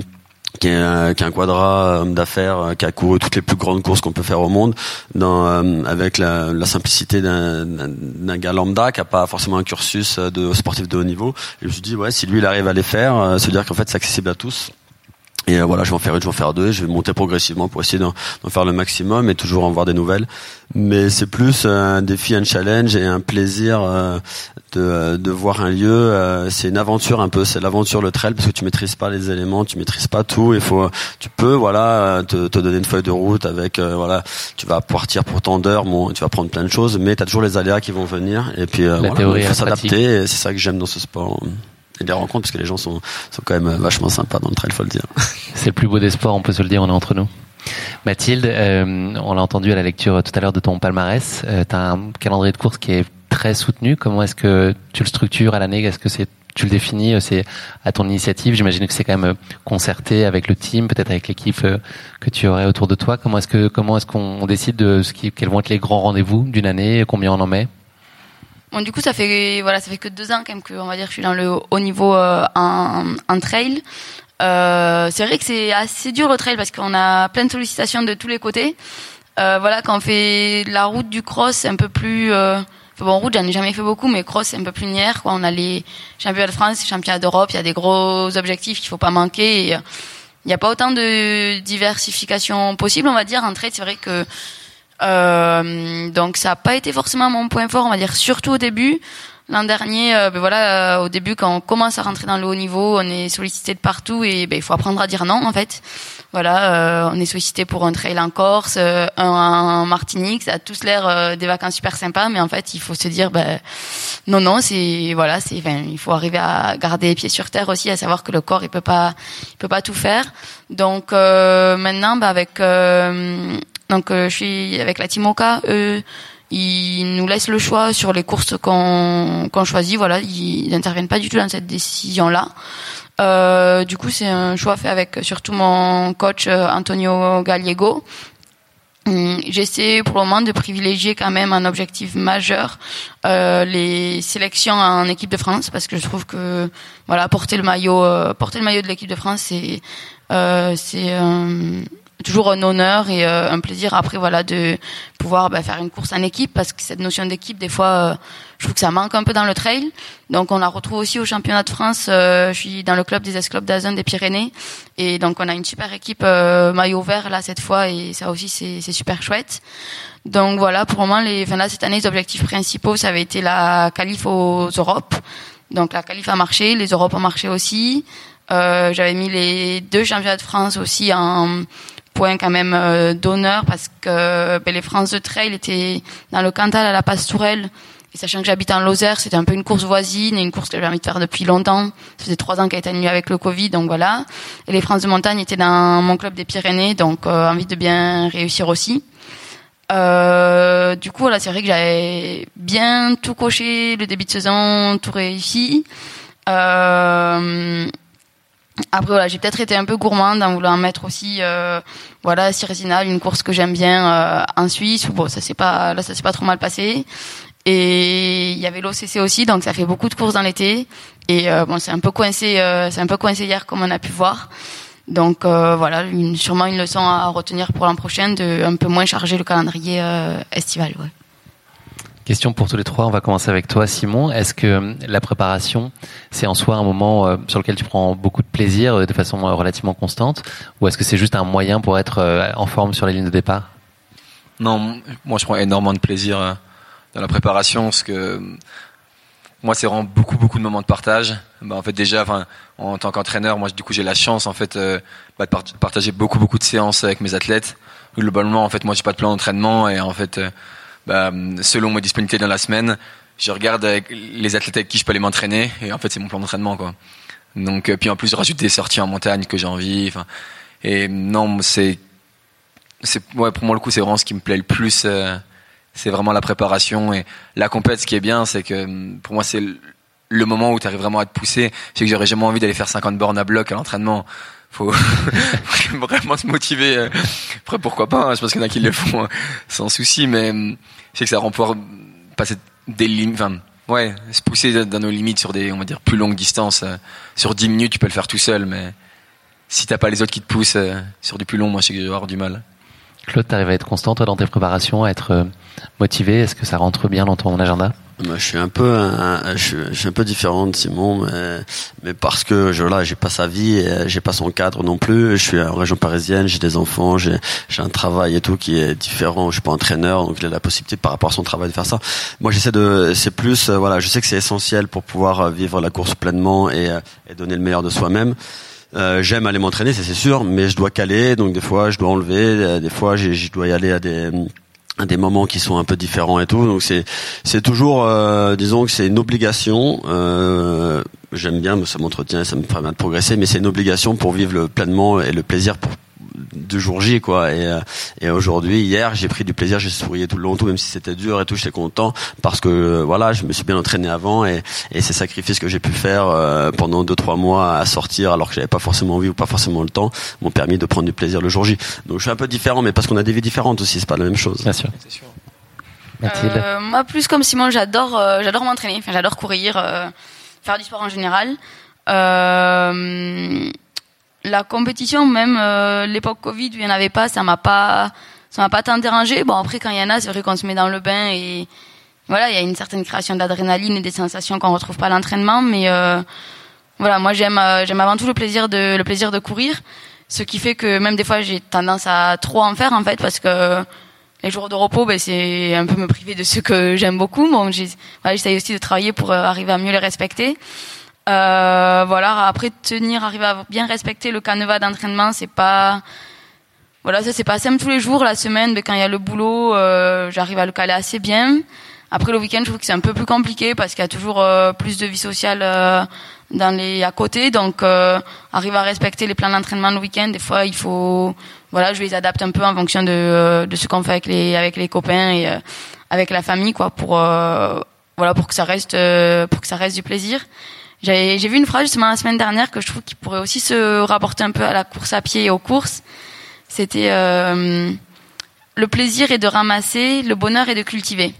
Speaker 3: qui est, un, qui un quadra homme d'affaires euh, qui a couru toutes les plus grandes courses qu'on peut faire au monde, euh, avec la, simplicité d'un gars lambda qui a pas forcément un cursus de sportif de haut niveau. Et je me suis dit ouais, si lui il arrive à les faire, euh, se dire qu'en fait c'est accessible à tous. Et euh, voilà, je vais en faire une, je vais en faire deux, je vais monter progressivement pour essayer d'en faire le maximum et toujours en voir des nouvelles. Mais c'est plus un défi, un challenge et un plaisir euh, de, de voir un lieu. Euh, c'est une aventure un peu, c'est l'aventure le trail parce que tu maîtrises pas les éléments, tu maîtrises pas tout. Il faut, tu peux voilà te, te donner une feuille de route avec voilà, tu vas partir pour tant d'heures, bon, tu vas prendre plein de choses, mais tu as toujours les aléas qui vont venir et puis
Speaker 1: La
Speaker 3: voilà, il faut s'adapter. C'est ça que j'aime dans ce sport et les rencontres parce que les gens sont, sont quand même vachement sympas dans le trail, faut le dire.
Speaker 1: C'est le plus beau des sports, on peut se le dire, on est entre nous. Mathilde, euh, on l'a entendu à la lecture tout à l'heure de ton palmarès, euh, tu as un calendrier de course qui est très soutenu. Comment est-ce que tu le structures à l'année? Est-ce que c'est tu le définis euh, C'est à ton initiative? J'imagine que c'est quand même euh, concerté avec le team, peut-être avec l'équipe euh, que tu aurais autour de toi. Comment est-ce que comment est-ce qu'on décide de ce qui, quels vont être les grands rendez-vous d'une année? Combien on en met?
Speaker 2: Bon, du coup, ça fait voilà, ça fait que deux ans quand même que on va dire que je suis dans le haut niveau euh, en, en trail. Euh, c'est vrai que c'est assez dur le trail parce qu'on a plein de sollicitations de tous les côtés. Euh, voilà, quand on fait la route du cross, c'est un peu plus euh, bon route, j'en ai jamais fait beaucoup, mais cross c'est un peu plus linéaire. Quoi. On a les championnats de France, les championnats d'Europe, il y a des gros objectifs qu'il faut pas manquer. Euh, il n'y a pas autant de diversification possible, on va dire. En trail, c'est vrai que euh, donc ça n'a pas été forcément mon point fort, on va dire, surtout au début. L'an dernier, euh, ben voilà, euh, au début, quand on commence à rentrer dans le haut niveau, on est sollicité de partout et ben, il faut apprendre à dire non, en fait. Voilà, euh, on est sollicité pour un trail en Corse, euh, un en Martinique, ça a tous l'air des vacances super sympas, mais en fait, il faut se dire, ben, non, non, c'est voilà, c'est, il faut arriver à garder les pieds sur terre aussi, à savoir que le corps, il peut pas, il peut pas tout faire. Donc maintenant, ben, avec, donc je suis avec la Timoka. Euh, ils nous laissent le choix sur les courses qu'on qu'on choisit. Voilà, ils n'interviennent pas du tout dans cette décision-là. Euh, du coup, c'est un choix fait avec surtout mon coach euh, Antonio Gallego. Hum, J'essaie pour le moment de privilégier quand même un objectif majeur, euh, les sélections en équipe de France, parce que je trouve que voilà porter le maillot, euh, porter le maillot de l'équipe de France, c'est euh, c'est euh, toujours un honneur et euh, un plaisir après voilà de pouvoir bah, faire une course en équipe parce que cette notion d'équipe des fois euh, je trouve que ça manque un peu dans le trail. Donc on la retrouve aussi au championnat de France euh, je suis dans le club des esclopes d'Azun des Pyrénées et donc on a une super équipe euh, maillot vert là cette fois et ça aussi c'est super chouette. Donc voilà pour moment les enfin là cette année les objectifs principaux ça avait été la qualif aux Europes. Donc la qualif a marché les Europes ont marché aussi. Euh, j'avais mis les deux championnats de France aussi en point quand même euh, d'honneur parce que ben, les France de trail étaient dans le Cantal à la Pastourelle. Et sachant que j'habite en Lozère c'était un peu une course voisine et une course que j'ai envie de faire depuis longtemps. Ça faisait trois ans qu'elle été annulée avec le Covid donc voilà. Et les France de montagne étaient dans mon club des Pyrénées donc euh, envie de bien réussir aussi. Euh, du coup voilà c'est vrai que j'avais bien tout coché le début de saison tout réussi. Euh, après voilà, j'ai peut-être été un peu gourmande en voulant mettre aussi euh, voilà Cirezinal, une course que j'aime bien euh, en Suisse. Bon, ça s'est pas là ça s'est pas trop mal passé. Et il y avait l'OCC aussi, donc ça fait beaucoup de courses dans l'été. Et euh, bon, c'est un peu coincé, euh, c'est un peu coincé hier comme on a pu voir. Donc euh, voilà, une, sûrement une leçon à retenir pour l'an prochain de un peu moins charger le calendrier euh, estival. Ouais.
Speaker 1: Question pour tous les trois. On va commencer avec toi, Simon. Est-ce que euh, la préparation, c'est en soi un moment euh, sur lequel tu prends beaucoup de plaisir euh, de façon relativement constante, ou est-ce que c'est juste un moyen pour être en forme sur la ligne de départ?
Speaker 4: Non, moi je prends énormément de plaisir dans la préparation parce que moi c'est vraiment beaucoup beaucoup de moments de partage. Bah, en fait déjà, en tant qu'entraîneur, moi du coup j'ai la chance en fait bah, de par- partager beaucoup beaucoup de séances avec mes athlètes. Globalement, en fait, moi j'ai pas de plan d'entraînement et en fait, bah, selon mes disponibilités dans la semaine, je regarde les athlètes avec qui je peux aller m'entraîner et en fait c'est mon plan d'entraînement quoi. Donc euh, puis en plus je rajoute des sorties en montagne que j'ai envie. Et non c'est c'est ouais pour moi le coup c'est vraiment ce qui me plaît le plus. euh, c'est vraiment la préparation et la compète. Ce qui est bien, c'est que hum, pour moi, c'est le moment où tu arrives vraiment à te pousser. C'est que j'aurais jamais envie d'aller faire 50 bornes à bloc à l'entraînement. Faut vraiment se motiver. Après, pourquoi pas hein, Je pense qu'il y en a qui le font euh, sans souci, mais hum, je sais que ça rend pouvoir passer des limites. Enfin, ouais, se pousser dans nos limites sur des, on va dire, plus longues distances. euh. Sur 10 minutes, tu peux le faire tout seul, mais si t'as pas les autres qui te poussent euh, sur du plus long, moi, je sais que je vais avoir du mal.
Speaker 1: Claude, t'arrives à être constant dans tes préparations, à être euh, motivé? Est-ce que ça rentre bien dans ton agenda?
Speaker 3: Moi, je suis un peu, un, je, suis, je, suis, un peu différent de Simon, mais, mais parce que je là, j'ai pas sa vie, et j'ai pas son cadre non plus. Je suis en région parisienne, j'ai des enfants, j'ai, j'ai un travail et tout qui est différent. Je suis pas entraîneur, donc il a la possibilité par rapport à son travail de faire ça. Moi, j'essaie de, c'est plus, euh, voilà, je sais que c'est essentiel pour pouvoir euh, vivre la course pleinement et, euh, et donner le meilleur de soi-même. Euh, j'aime aller m'entraîner, c'est sûr, mais je dois caler, donc des fois je dois enlever, des fois je dois y aller à des des moments qui sont un peu différents et tout. Donc c'est c'est toujours euh, disons que c'est une obligation euh, j'aime bien ça m'entretient ça me permet de progresser mais c'est une obligation pour vivre le pleinement et le plaisir pour du jour J quoi. Et, euh, et aujourd'hui hier j'ai pris du plaisir j'ai sourié tout le long tout même si c'était dur et tout j'étais content parce que euh, voilà je me suis bien entraîné avant et, et ces sacrifices que j'ai pu faire euh, pendant deux trois mois à sortir alors que j'avais pas forcément envie ou pas forcément le temps m'ont permis de prendre du plaisir le jour J. Donc je suis un peu différent mais parce qu'on a des vies différentes aussi c'est pas la même chose.
Speaker 1: Bien sûr,
Speaker 2: Mathilde. Euh, moi plus comme Simon j'adore j'adore m'entraîner enfin j'adore courir faire du sport en général. Euh, la compétition, même euh, l'époque Covid il n'y en avait pas, ça m'a pas, m'a pas tant dérangé. Bon après quand il y en a, c'est vrai qu'on se met dans le bain et voilà, il y a une certaine création d'adrénaline et des sensations qu'on retrouve pas à l'entraînement, mais euh, voilà, moi j'aime, euh, j'aime avant tout le plaisir de, le plaisir de courir, ce qui fait que même des fois j'ai tendance à trop en faire en fait parce que les jours de repos, ben, c'est un peu me priver de ce que j'aime beaucoup. Bon, j'essaye aussi de travailler pour arriver à mieux les respecter. Euh, voilà, après tenir, arriver à bien respecter le canevas d'entraînement, c'est pas voilà, ça c'est pas simple tous les jours. La semaine, mais quand il y a le boulot, euh, j'arrive à le caler assez bien. Après le week-end, je trouve que c'est un peu plus compliqué parce qu'il y a toujours euh, plus de vie sociale euh, dans les à côté. Donc, euh, arriver à respecter les plans d'entraînement le week-end, des fois, il faut voilà, je les adapte un peu en fonction de, de ce qu'on fait avec les avec les copains et avec la famille, quoi, pour voilà pour que ça reste pour que ça reste du plaisir. J'ai vu une phrase justement la semaine dernière que je trouve qui pourrait aussi se rapporter un peu à la course à pied et aux courses. C'était euh, le plaisir est de ramasser, le bonheur est de cultiver.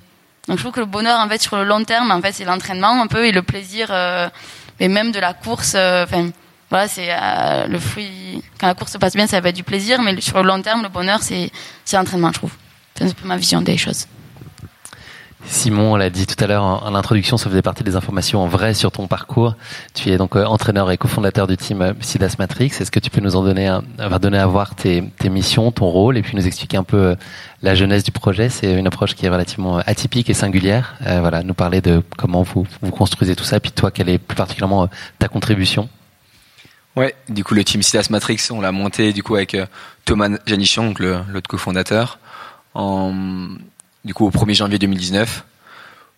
Speaker 2: Donc je trouve que le bonheur en fait sur le long terme en fait c'est l'entraînement un peu et le plaisir euh, et même de la course. Euh, enfin voilà c'est le fruit. Quand la course se passe bien ça va être du plaisir, mais sur le long terme le bonheur c'est c'est l'entraînement je trouve. C'est un peu ma vision des choses.
Speaker 1: Simon l'a dit tout à l'heure en, introduction, ça faisait partie des informations en vrai sur ton parcours. Tu es donc euh, entraîneur et cofondateur du team euh, Sidas Matrix. Est-ce que tu peux nous en donner, un, donner à voir tes, tes, missions, ton rôle, et puis nous expliquer un peu euh, la jeunesse du projet? C'est une approche qui est relativement atypique et singulière. voilà, nous parler de comment vous, vous construisez tout ça, puis toi, quelle est plus particulièrement ta contribution?
Speaker 4: Ouais, du coup le team Sidas Matrix, on l'a monté du coup avec Thomas Janichon, l'autre cofondateur, en du coup au 1er janvier 2019,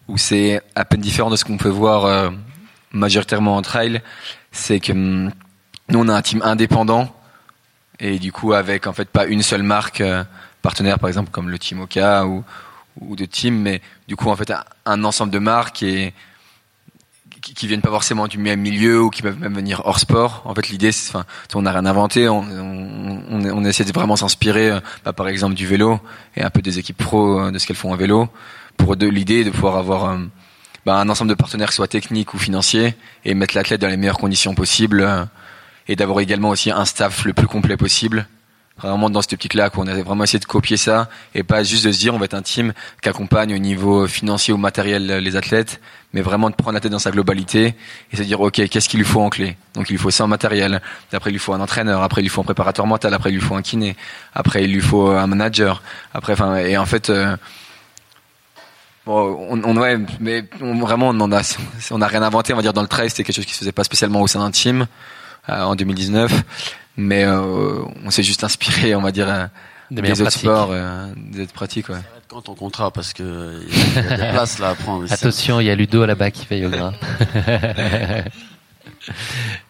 Speaker 4: où c'est à peine différent de ce qu'on peut voir euh, majoritairement en trail, c'est que hum, nous on a un team indépendant et du coup avec en fait pas une seule marque euh, partenaire par exemple comme le team Oka ou ou de team mais du coup en fait un ensemble de marques et qui, qui, viennent pas forcément du même milieu ou qui peuvent même venir hors sport. En fait, l'idée, enfin, on n'a rien inventé. On, on, on, essaie de vraiment s'inspirer, euh, bah, par exemple, du vélo et un peu des équipes pro euh, de ce qu'elles font en vélo. Pour de, l'idée de pouvoir avoir euh, bah, un ensemble de partenaires, soit techniques ou financiers, et mettre l'athlète dans les meilleures conditions possibles, et d'avoir également aussi un staff le plus complet possible vraiment dans cette optique-là, qu'on a vraiment essayé de copier ça et pas juste de se dire on va être un team qui accompagne au niveau financier ou matériel les athlètes, mais vraiment de prendre la tête dans sa globalité et se dire ok qu'est-ce qu'il lui faut en clé? Donc il lui faut ça en matériel, après il lui faut un entraîneur, après il lui faut un préparateur mental, après il lui faut un kiné, après il lui faut un manager, après enfin et en fait euh, Bon, on, on, ouais, mais vraiment, on en a, on n'a rien inventé. On va dire dans le trail, c'était quelque chose qui se faisait pas spécialement au sein d'un team euh, en 2019 mais euh, on s'est juste inspiré, on va dire, euh, des, autres sports, euh, des autres pratiques. Ouais.
Speaker 3: Quand ton contrat, parce que il y, a des places là à prendre.
Speaker 1: Attention, il y a Ludo là-bas qui fait yoga.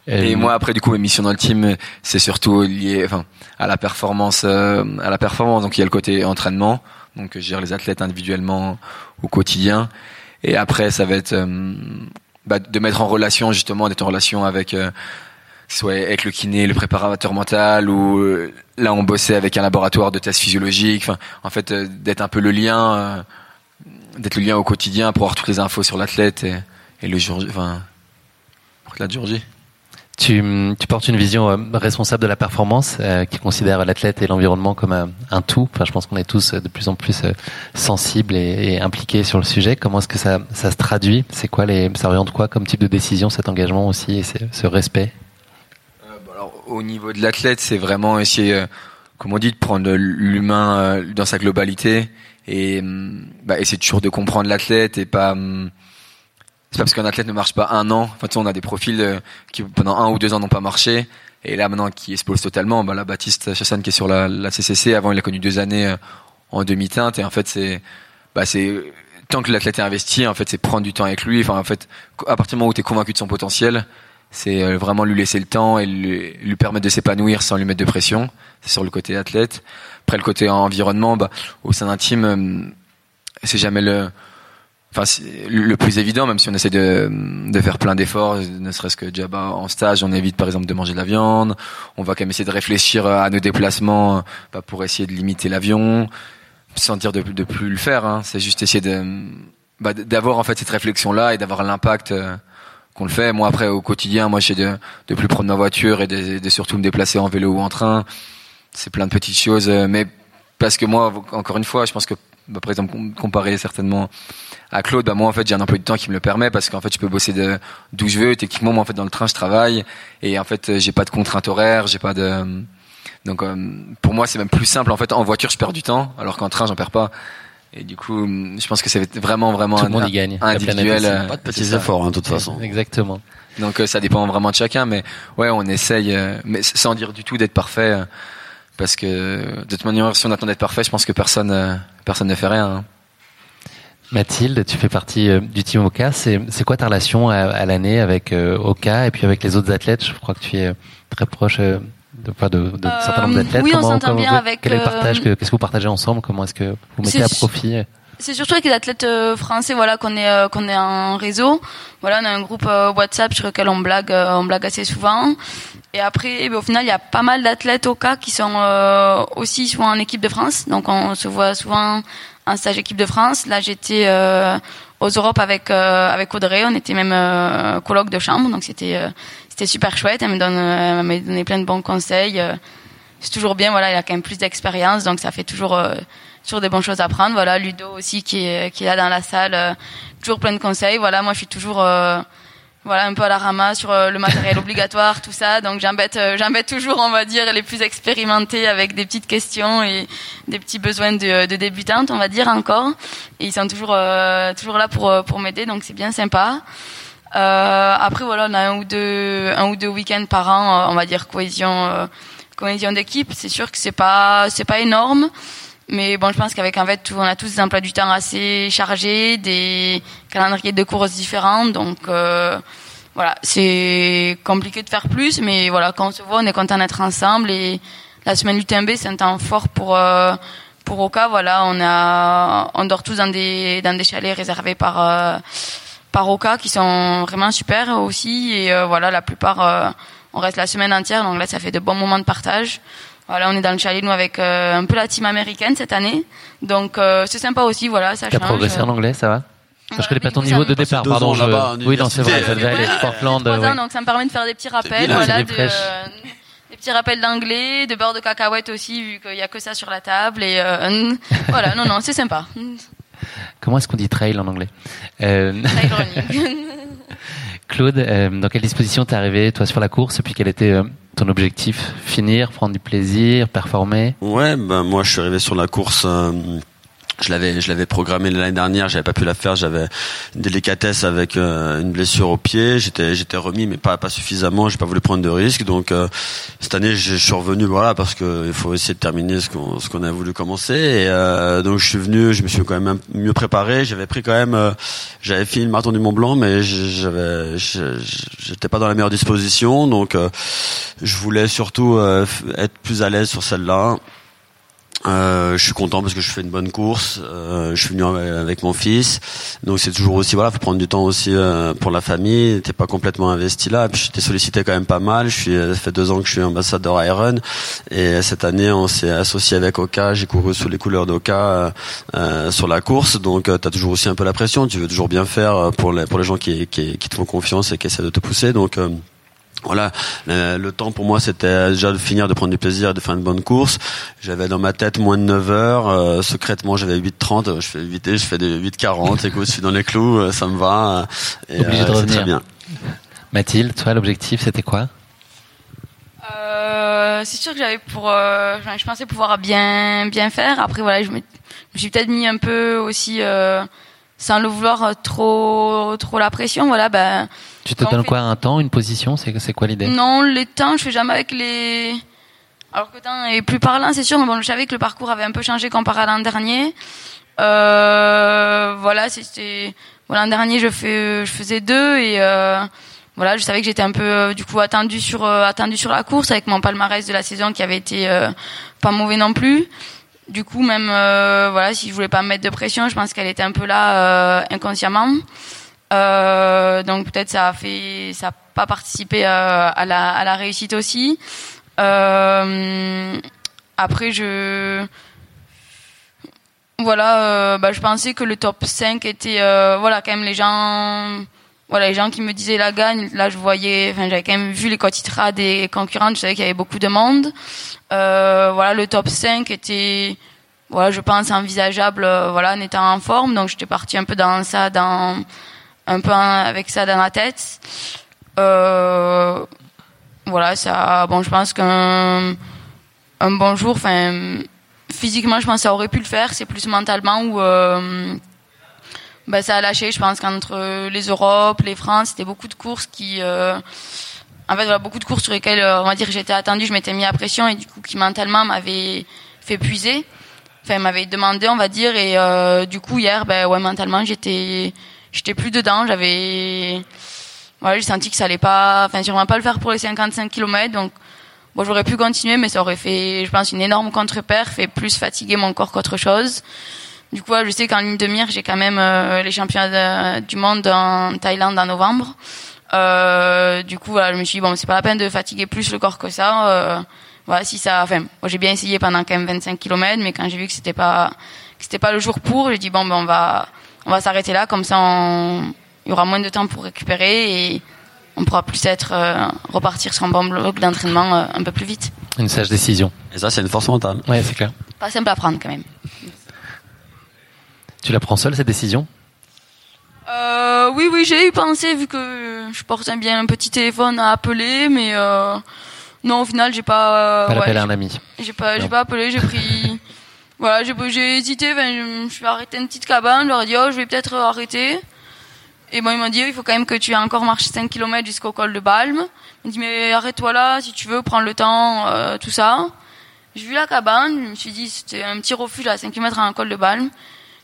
Speaker 4: Et moi après du coup mes missions dans le team c'est surtout lié enfin à la performance à la performance donc il y a le côté entraînement donc je gère les athlètes individuellement au quotidien et après ça va être bah, de mettre en relation justement d'être en relation avec soit avec le kiné, le préparateur mental, ou euh, là on bossait avec un laboratoire de tests physiologiques. Enfin, en fait, euh, d'être un peu le lien, euh, d'être le lien au quotidien pour avoir toutes les infos sur l'athlète et, le jour, enfin, pour la jour
Speaker 1: Tu, portes une vision responsable de la performance qui considère l'athlète et l'environnement comme un, tout. Enfin, je pense qu'on est tous de plus en plus sensibles et, impliqués sur le sujet. Comment est-ce que ça, ça se traduit? C'est quoi les, ça oriente quoi comme type de décision, cet engagement aussi et ce respect?
Speaker 4: Alors, Au niveau de l'athlète, c'est vraiment essayer, comme on dit, de prendre l'humain dans sa globalité et hum, bah, essayer toujours de comprendre l'athlète et pas hum, c'est pas parce qu'un athlète ne marche pas un an. Enfin, on a des profils euh, qui pendant un ou deux ans n'ont pas marché. Et là, maintenant, qui explose totalement. Bah, la Baptiste Chassan qui est sur la, la, CCC. Avant, il a connu deux années euh, en demi-teinte. Et en fait, c'est, bah, c'est, tant que l'athlète est investi, en fait, c'est prendre du temps avec lui. Enfin, en fait, à partir du moment où tu es convaincu de son potentiel, c'est euh, vraiment lui laisser le temps et lui, permettre de s'épanouir sans lui mettre de pression. C'est sur le côté athlète. Après, le côté environnement, bah, au sein d'un team, c'est jamais le, Enfin, le plus évident, même si on essaie de, de faire plein d'efforts, ne serait-ce que déjà bah, en stage, on évite par exemple de manger de la viande. On va quand même essayer de réfléchir à nos déplacements bah, pour essayer de limiter l'avion, sans dire de, de plus le faire. Hein. C'est juste essayer de bah, d'avoir en fait cette réflexion-là et d'avoir l'impact euh, qu'on le fait. Moi après au quotidien, moi j'essaie de de plus prendre ma voiture et de, surtout me déplacer en vélo ou en train. C'est plein de petites choses, euh, mais parce que moi, encore une fois, je pense que bah, par exemple comparer certainement à Claude, bah moi en fait j'ai un emploi du temps qui me le permet parce qu'en fait je peux bosser d'où je veux. Techniquement moi en fait dans le train je travaille et en fait j'ai pas de contraintes horaires, j'ai pas de donc euh, pour moi c'est même plus simple en fait en voiture je perds du temps alors qu'en train j'en perds pas. Et du coup, je pense que c'est vraiment vraiment
Speaker 1: Tout le monde y gagne.
Speaker 4: individuel.
Speaker 3: Pas de petits efforts, hein, de toute façon.
Speaker 1: Exactement.
Speaker 4: Donc euh, ça dépend vraiment de chacun, mais ouais, on essaye, euh, mais sans dire du tout d'être parfait, parce que de toute manière, si on attend d'être parfait, je pense que personne, personne ne fait rien. Hein.
Speaker 1: Mathilde, tu fais partie euh, du team Oka. C'est, quoi ta relation à, l'année avec euh, Oka et puis avec les autres athlètes? Je crois que tu es euh, très proche de, de, nombres d'athlètes.
Speaker 2: Oui, on s'entend bien avec.
Speaker 1: Quel est le partage Qu'est-ce que vous partagez ensemble Comment est-ce que vous mettez à profit
Speaker 2: c'est surtout avec les athlètes français voilà qu'on est qu'on est en réseau voilà on a un groupe WhatsApp sur lequel on blague on blague assez souvent et après eh ben, au final il y a pas mal d'athlètes au cas qui sont aussi souvent en équipe de France donc on se voit souvent un stage équipe de France. Là, j'étais euh, aux Europes avec euh, avec Audrey. On était même euh, colloque de chambre, donc c'était euh, c'était super chouette. Elle me donne, elle m'a donné plein de bons conseils. c'est toujours bien. Voilà, il a quand même plus d'expérience, donc ça fait toujours toujours des bonnes choses à prendre. Voilà, Ludo aussi qui est qui est là dans la salle, toujours plein de conseils. Voilà, moi je suis toujours voilà un peu à la ramasse sur euh, le matériel obligatoire tout ça donc j'embête euh, j'embête toujours on va dire les plus expérimentés avec des petites questions et des petits besoins de, de débutantes on va dire encore et ils sont toujours euh, toujours là pour pour m'aider donc c'est bien sympa après voilà on a un ou deux un ou deux week-ends par an on va dire cohésion cohésion d'équipe. C'est sûr que c'est pas c'est pas énorme mais bon, je pense qu'avec en fait, on a tous des emplois du temps assez chargés, des calendriers de courses différents, donc euh, voilà, c'est compliqué de faire plus, mais voilà, quand on se voit, on est content d'être ensemble. Et la semaine du TMB, c'est un temps fort pour euh, pour Oka. Voilà, on a on dort tous dans des dans des chalets réservés par par Oka qui sont vraiment super aussi et euh, voilà, la plupart euh, on reste la semaine entière, donc là, ça fait de bons moments de partage. Voilà, on est dans le chalet nous avec euh, un peu la team américaine cette année, donc euh, c'est sympa aussi. Voilà, ça
Speaker 1: T'as progressé en anglais, ça va? Je connais pas ton niveau de départ, pardon. Je... Oui, non, c'est vrai, ça devait aller Portland.
Speaker 2: Oui. Donc ça me permet de faire des petits rappels, voilà, de, euh, des petits rappels d'anglais, de beurre de cacahuète aussi, vu qu'il y a que ça sur la table. Et euh, voilà, non, non, c'est sympa.
Speaker 1: Comment est-ce qu'on dit trail en anglais euh...
Speaker 2: Trail running.
Speaker 1: Claude, euh, dans quelle disposition t'es arrivé, toi, sur la course, et puis quel était euh, ton objectif? Finir, prendre du plaisir, performer?
Speaker 3: Ouais, ben moi je suis arrivé sur la course euh, je l'avais je l'avais programmé l'année dernière j'avais pas pu la faire j'avais une délicatesse avec euh, une blessure au pied j'étais j'étais remis mais pas pas suffisamment j'ai pas voulu prendre de risques donc euh, cette année je, suis revenu voilà parce que il faut essayer de terminer ce qu'on ce qu'on a voulu commencer et euh, donc je suis venu je me suis quand même mieux préparé j'avais pris quand même j'avais fini le marathon du Mont Blanc mais j'avais j'étais pas dans la meilleure disposition donc je voulais surtout être plus à l'aise sur celle-là euh, je suis content parce que je fais une bonne course. Euh, je suis venu avec mon fils, donc c'est toujours aussi voilà, faut prendre du temps aussi euh, pour la famille. T'es pas complètement investi là. puis j'étais sollicité quand même pas mal. Je suis, ça fait deux ans que je suis ambassadeur Iron et cette année on s'est associé avec Oka. J'ai couru sous les couleurs d'Oka euh, sur la course, donc tu as toujours aussi un peu la pression. Tu veux toujours bien faire pour les pour les gens qui qui, qui te font confiance et qui essaient de te pousser. Donc voilà, le, le temps pour moi c'était déjà de finir de prendre du plaisir, de faire une bonne course. J'avais dans ma tête moins de 9 heures. euh, secrètement, j'avais 8h30. Je fais 8 je fais des 8h40. Écoute, je suis dans les clous, euh, ça me va. euh, Et,
Speaker 1: Obligé de
Speaker 3: c'est
Speaker 1: revenir.
Speaker 3: très bien.
Speaker 1: Mathilde, toi, l'objectif, c'était quoi?
Speaker 2: Euh, c'est sûr que j'avais pour, euh, je pensais pouvoir bien bien faire. Après voilà, je me, je me suis peut-être mis un peu aussi, euh, sans le vouloir, euh, trop trop la pression. Voilà, ben
Speaker 1: Tu te
Speaker 2: En
Speaker 1: donnes
Speaker 2: fait-
Speaker 1: quoi Un temps, une position C'est c'est quoi l'idée?
Speaker 2: Non, les temps, je fais jamais avec les. Alors que le temps est plus parlant, c'est sûr, mais bon, je savais que le parcours avait un peu changé comparé à l'an dernier. Euh, voilà, c'était bon, l'an dernier, je fais, je faisais deux et euh, voilà, je savais que j'étais un peu euh, du coup attendu sur euh, attendu sur la course avec mon palmarès de la saison qui avait été euh, pas mauvais non plus. Du coup, même euh, voilà, si je voulais pas me mettre de pression, je pense qu'elle était un peu là euh, inconsciemment. Euh, donc peut-être ça a fait, ça a pas participé à la réussite aussi. Après, je voilà, bah, je pensais que le top 5 était voilà quand même les gens voilà les gens qui me disaient la gagne là je voyais enfin j'avais quand même vu les quotidiens des concurrentes je savais qu'il y avait beaucoup de monde. Euh, voilà le top 5 était voilà je pense envisageable euh, voilà en étant en forme. Donc j'étais partie un peu dans ça dans un peu avec ça dans la tête. Euh, voilà ça bon je pense qu'un un bon jour enfin physiquement je pense que ça aurait pu le faire. C'est plus mentalement où bah, ça a lâché je pense qu'entre les Europes les France c'était beaucoup de courses qui euh, en fait voilà beaucoup de courses sur lesquelles euh, on va dire j'étais attendue je m'étais mis à pression et du coup qui mentalement m'avait fait puiser. Enfin m'avait demandé on va dire et euh, du coup hier ben ouais mentalement j'étais j'étais plus dedans j'avais voilà j'ai senti que ça allait pas enfin j'aimerais pas le faire pour les 55 km donc bon j'aurais pu continuer mais ça aurait fait je pense une énorme contre-perf et plus fatiguer mon corps qu'autre chose du coup, je sais qu'en ligne de mire, j'ai quand même euh, les championnats de- du monde en Thaïlande en novembre. Euh, du coup, voilà, je me suis dit, bon, c'est pas la peine de fatiguer plus le corps que ça. Euh, voilà, si ça, enfin, j'ai bien essayé pendant quand même 25 km, mais quand j'ai vu que c'était pas, que c'était pas le jour pour, j'ai dit, bon, ben, on va, on va s'arrêter là, comme ça, on- il y aura moins de temps pour récupérer et on pourra plus être, euh, repartir sur un bon bloc d'entraînement euh, un peu plus vite.
Speaker 1: Une sage décision.
Speaker 3: Et ça, c'est une force mentale.
Speaker 1: Ouais, c'est clair.
Speaker 2: Pas simple à prendre quand même.
Speaker 1: Tu la prends seule cette décision?
Speaker 2: Euh, oui, oui, j'ai eu pensé vu que je porte bien un petit téléphone à appeler, mais euh, non, au final, j'ai pas. euh,
Speaker 1: Pas
Speaker 2: ouais,
Speaker 1: à un ami.
Speaker 2: J'ai pas, pas appelé, j'ai pris. voilà, j'ai, hésité. je, je suis arrêté une petite cabane. Je leur ai dit, oh, je vais peut-être arrêter. Et bon, ils m'ont dit, il faut quand même que tu aies encore marché 5 km jusqu'au col de Balme. Ils m'ont dit, mais arrête-toi là, si tu veux, prends le temps, euh, tout ça. J'ai vu la cabane, je me suis dit, c'était un petit refuge à 5 km à un col de Balme.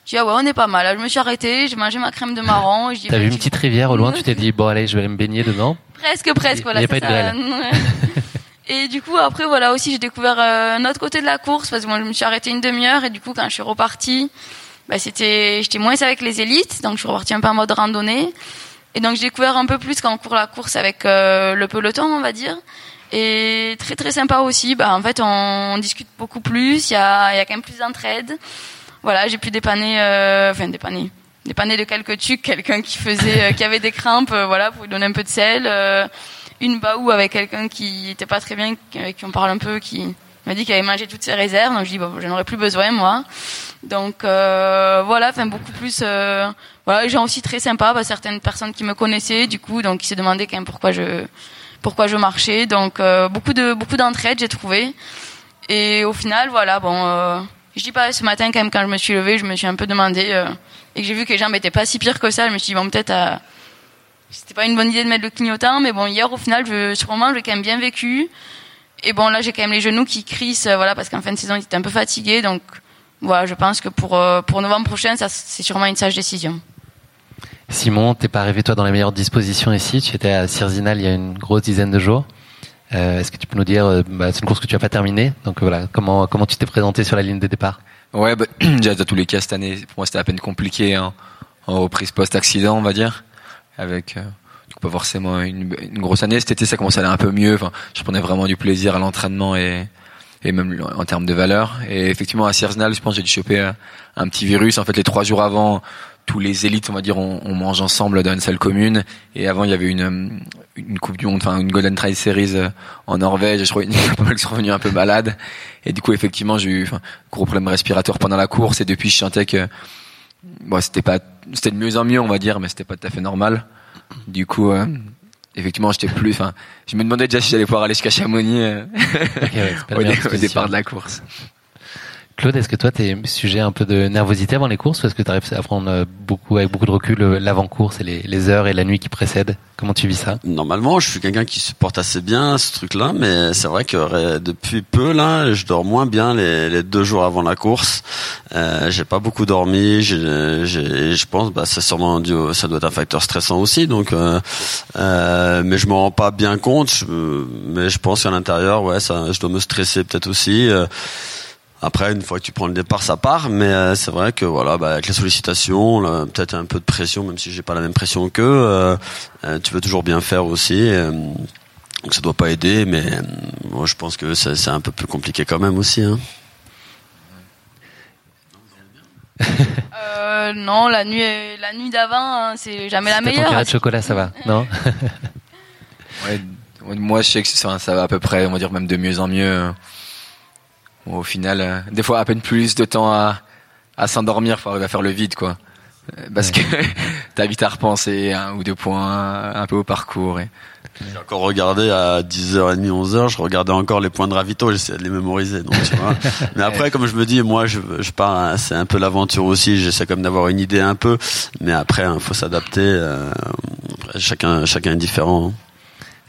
Speaker 2: J'ai dit, ah ouais, on est pas mal. Je me suis arrêtée, j'ai mangé ma crème de marron.
Speaker 1: T'as
Speaker 2: bah,
Speaker 1: vu une
Speaker 2: tu-
Speaker 1: petite rivière au loin, tu t'es dit, bon allez, je vais aller me baigner dedans.
Speaker 2: Presque, presque,
Speaker 1: Il
Speaker 2: voilà.
Speaker 1: y a
Speaker 2: c'est
Speaker 1: pas eu de
Speaker 2: ça. et du coup, après, voilà, aussi, j'ai découvert euh, un autre côté de la course, parce que moi, je me suis arrêtée une demi-heure, et du coup, quand je suis repartie, bah, c'était, j'étais moins avec les élites, donc je suis repartie un peu en mode randonnée. Et donc, j'ai découvert un peu plus quand on court la course avec euh, le peloton, on va dire. Et très, très sympa aussi. Bah, en fait, on, on discute beaucoup plus, il y a, il y a quand même plus d'entraide. Voilà, j'ai pu dépanner, euh, enfin, dépanner dépanner de quelques trucs, quelqu'un qui faisait, euh, qui avait des crampes, euh, voilà, pour lui donner un peu de sel, une baou avec quelqu'un qui était pas très bien, avec qui on parle un peu, qui m'a dit qu'il avait mangé toutes ses réserves, donc je dis bon, j'en aurais plus besoin moi. Donc euh, voilà, enfin beaucoup plus, euh, voilà, les aussi très sympas, bah, certaines personnes qui me connaissaient, du coup, donc qui se demandaient quand même pourquoi je, pourquoi je marchais, donc euh, beaucoup de beaucoup d'entraide j'ai trouvé, et au final, voilà, bon. Je dis pas ce matin quand même quand je me suis levée, je me suis un peu demandé euh, et que j'ai vu que les jambes étaient pas si pires que ça, je me suis dit bon peut-être euh, c'était pas une bonne idée de mettre le clignotant, mais bon hier au final je le moment j'ai quand même bien vécu et bon là j'ai quand même les genoux qui crissent euh, voilà parce qu'en fin de saison j'étais un peu fatiguée donc voilà je pense que pour pour novembre prochain c'est sûrement une sage décision.
Speaker 1: Simon, t'es pas arrivé toi dans les meilleures dispositions ici? Tu étais à Cirzinal il y a une grosse dizaine de jours. Euh, Est-ce que tu peux nous dire, euh, bah, c'est une course que tu as pas terminée, donc voilà, comment comment tu t'es présenté sur la ligne de départ?
Speaker 4: Ouais, bah, déjà dans tous les cas cette année, pour moi c'était à peine compliqué hein, en reprise post-accident, on va dire, avec euh, pas forcément une, une grosse année. Cet été, ça commençait à aller un peu mieux. Enfin, je prenais vraiment du plaisir à l'entraînement et et même en termes de valeur. Et effectivement, à Sierznal, je pense j'ai dû choper euh, un petit virus. En fait, les trois jours avant, tous les élites, on va dire, on, on mange ensemble dans une salle commune. Et avant, il y avait une, une coupe du monde, enfin une Golden Trail Series euh, en Norvège. Et je trouvais qu'ils sont revenus un peu malades. Et du coup, effectivement, j'ai eu enfin, gros problème respiratoire pendant la course. Et depuis, je sentais que bon, c'était pas, c'était de mieux en mieux, on va dire, mais c'était pas tout à fait normal. Du coup, euh, effectivement, j'étais plus. Enfin, je me demandais déjà si j'allais pouvoir aller jusqu'à Chamonix euh,
Speaker 1: ouais, pas
Speaker 4: au, dé- départ de la course.
Speaker 1: Claude, est-ce que toi, t'es sujet un peu de nervosité avant les courses ou est-ce que tu arrives à prendre euh, beaucoup, avec beaucoup de recul euh, l'avant-course et les, heures et la nuit qui précèdent? Comment tu vis ça?
Speaker 3: Normalement, je suis quelqu'un qui supporte assez bien ce truc-là, mais c'est vrai que euh, depuis peu là, je dors moins bien les, deux jours avant la course. Euh, j'ai pas beaucoup dormi. Je pense, bah, c'est sûrement dû, ça doit être un facteur stressant aussi. Donc, euh, euh, mais je m'en rends pas bien compte. Je- mais je pense qu'à l'intérieur, ouais, ça, je dois me stresser peut-être aussi. Après, une fois que tu prends le départ, ça part. Mais euh, c'est vrai que voilà, bah, avec les sollicitations, là, peut-être un peu de pression, même si j'ai pas la même pression qu'eux. euh, euh, tu veux toujours bien faire aussi. euh, donc ça doit pas aider, mais euh, moi je pense que c'est c'est un peu plus compliqué quand même aussi. Hein.
Speaker 2: Euh, non, la nuit, la nuit d'avant, hein, c'est jamais la meilleure.
Speaker 1: carré de chocolat, ça va Non?
Speaker 4: Ouais, moi, je sais que ça, ça va à peu près, on va dire même de mieux en mieux. Bon, au final, euh, des fois, à peine plus de temps à, à s'endormir pour arriver à faire le vide, quoi. Euh, Parce que t'as vite à repenser un ou deux points un peu au parcours. Et...
Speaker 3: J'ai encore regardé à 10h30, 11h, je regardais encore les points de ravito, j'essayais de les mémoriser. Donc, tu vois. Mais après, comme je me dis, moi je, je pars, hein, c'est un peu l'aventure aussi, j'essaie comme d'avoir une idée un peu, mais après, il faut s'adapter. euh, chacun, chacun est différent. hein.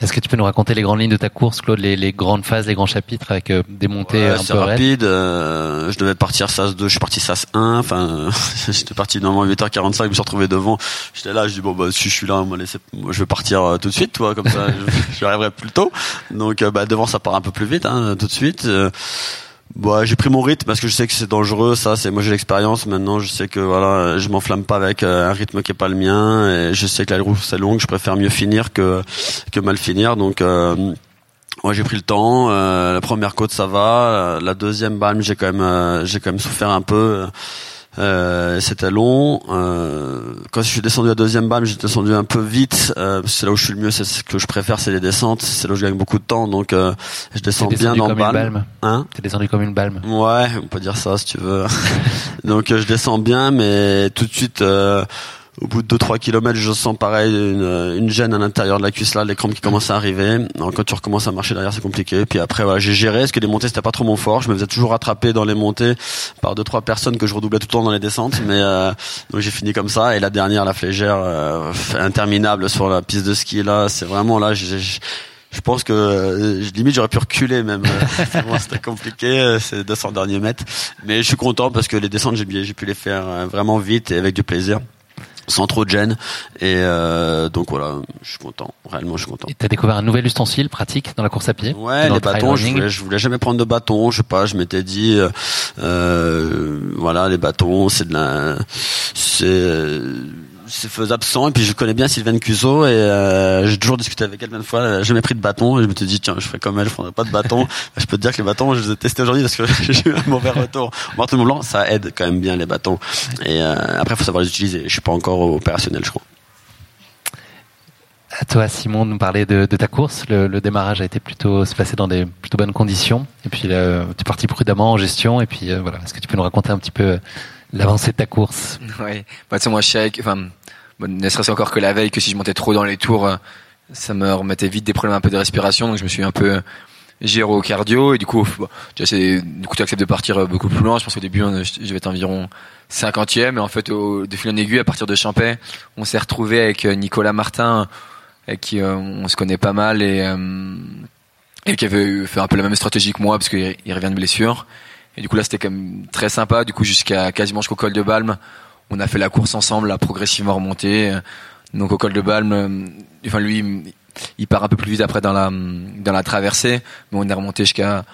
Speaker 1: Est-ce que tu peux nous raconter les grandes lignes de ta course, Claude, les, les grandes phases, les grands chapitres avec euh, des montées
Speaker 3: Ouais,
Speaker 1: un peu
Speaker 3: rapide. euh, je devais partir SAS 2, je suis parti SAS 1. Enfin, j'étais parti normalement 8h45, je me suis retrouvé devant. J'étais là, je dis bon bah si je suis là, moi, je vais partir euh, tout de suite, toi, comme ça, je- j'arriverai plus tôt. Donc euh, bah devant ça part un peu plus vite, hein, tout de suite. Bon, j'ai pris mon rythme parce que je sais que c'est dangereux, ça. C'est moi j'ai l'expérience maintenant. Je sais que voilà, je m'enflamme pas avec euh, un rythme qui est pas le mien. Et je sais que la route c'est longue. Je préfère mieux finir que que mal finir. Donc euh, j'ai pris le temps. Euh, la première côte, ça va. Euh, La deuxième balme, j'ai quand même, euh, j'ai quand même souffert un peu. Euh, C'était long. Euh, quand je suis descendu à deuxième balme, j'ai descendu un peu vite. Euh, c'est là où je suis le mieux. C'est ce que je préfère, c'est les descentes. C'est là où je gagne beaucoup de temps. Donc, euh, je descends bien
Speaker 1: une
Speaker 3: balme.
Speaker 1: balme.
Speaker 3: Hein?
Speaker 1: T'es descendu comme une balme.
Speaker 3: Ouais, on peut dire ça si tu veux. Donc euh, je descends bien, mais tout de suite, euh, au bout de 2-3 kilomètres, je sens pareil une, une gêne à l'intérieur de la cuisse là, les crampes qui commencent à arriver. Alors quand tu recommences à marcher derrière, c'est compliqué. Puis après, voilà, j'ai géré, parce que les montées c'était pas trop mon fort. Je me faisais toujours rattraper dans les montées par deux trois personnes que je redoublais tout le temps dans les descentes. Mais euh, donc j'ai fini comme ça. Et la dernière, la flégère, euh, interminable sur la piste de ski là, c'est vraiment là, je pense que euh, limite j'aurais pu reculer même. C'était compliqué, euh, ces 200 derniers mètres. Mais je suis content parce que les descentes j'ai pu les faire euh, vraiment vite et avec du plaisir, sans trop de gêne. Et euh, donc voilà, je suis content. Réellement, je suis content.
Speaker 1: Et t'as découvert un nouvel ustensile pratique dans la course à pied
Speaker 3: Ouais, les
Speaker 1: le
Speaker 3: bâtons, je voulais, je voulais jamais prendre de bâtons. Je sais pas, je m'étais dit, euh, euh, voilà, les bâtons, c'est de la, c'est, euh, c'est faisable sans. Et puis je connais bien Sylvaine Cuso et euh, j'ai toujours discuté avec elle plein de fois. A jamais pris de bâton et je me suis dit, tiens, je ferais comme elle, je prendrais pas de bâton. je peux te dire que les bâtons, je les ai testés aujourd'hui parce que j'ai eu un mauvais retour. Mont Blanc, ça aide quand même bien les bâtons. Et euh, après, faut savoir les utiliser. Je suis pas encore opérationnel, je crois.
Speaker 1: À toi, Simon, de nous parler de, de ta course. Le, le démarrage a été plutôt se passer dans des plutôt bonnes conditions. Et puis, euh, tu es parti prudemment en gestion. Et puis, euh, voilà. Est-ce que tu peux nous raconter un petit peu l'avancée de ta course
Speaker 4: Ouais. Bah, sais, moi, je que, enfin, ne serait-ce encore que la veille, que si je montais trop dans les tours, euh, ça me remettait vite des problèmes un peu de respiration. Donc, je me suis un peu géré au cardio. Et du coup, du coup, tu acceptes de partir euh, beaucoup plus loin. Je pense qu'au début, je vais être environ 50e. Et en fait, au, de fil en aiguille, à partir de Champais, on s'est retrouvé avec euh, Nicolas Martin, avec qui euh, on se connaît pas mal et, euh, et qui avait fait un peu la même stratégie que moi parce qu'il il revient de blessure. Et du coup là c'était quand même très sympa. Du coup jusqu'à quasiment jusqu'au col de Balme, on a fait la course ensemble, là progressivement remonté. Donc au col de Balme, euh, enfin lui il part un peu plus vite après dans la dans la traversée, mais on est remonté jusqu'à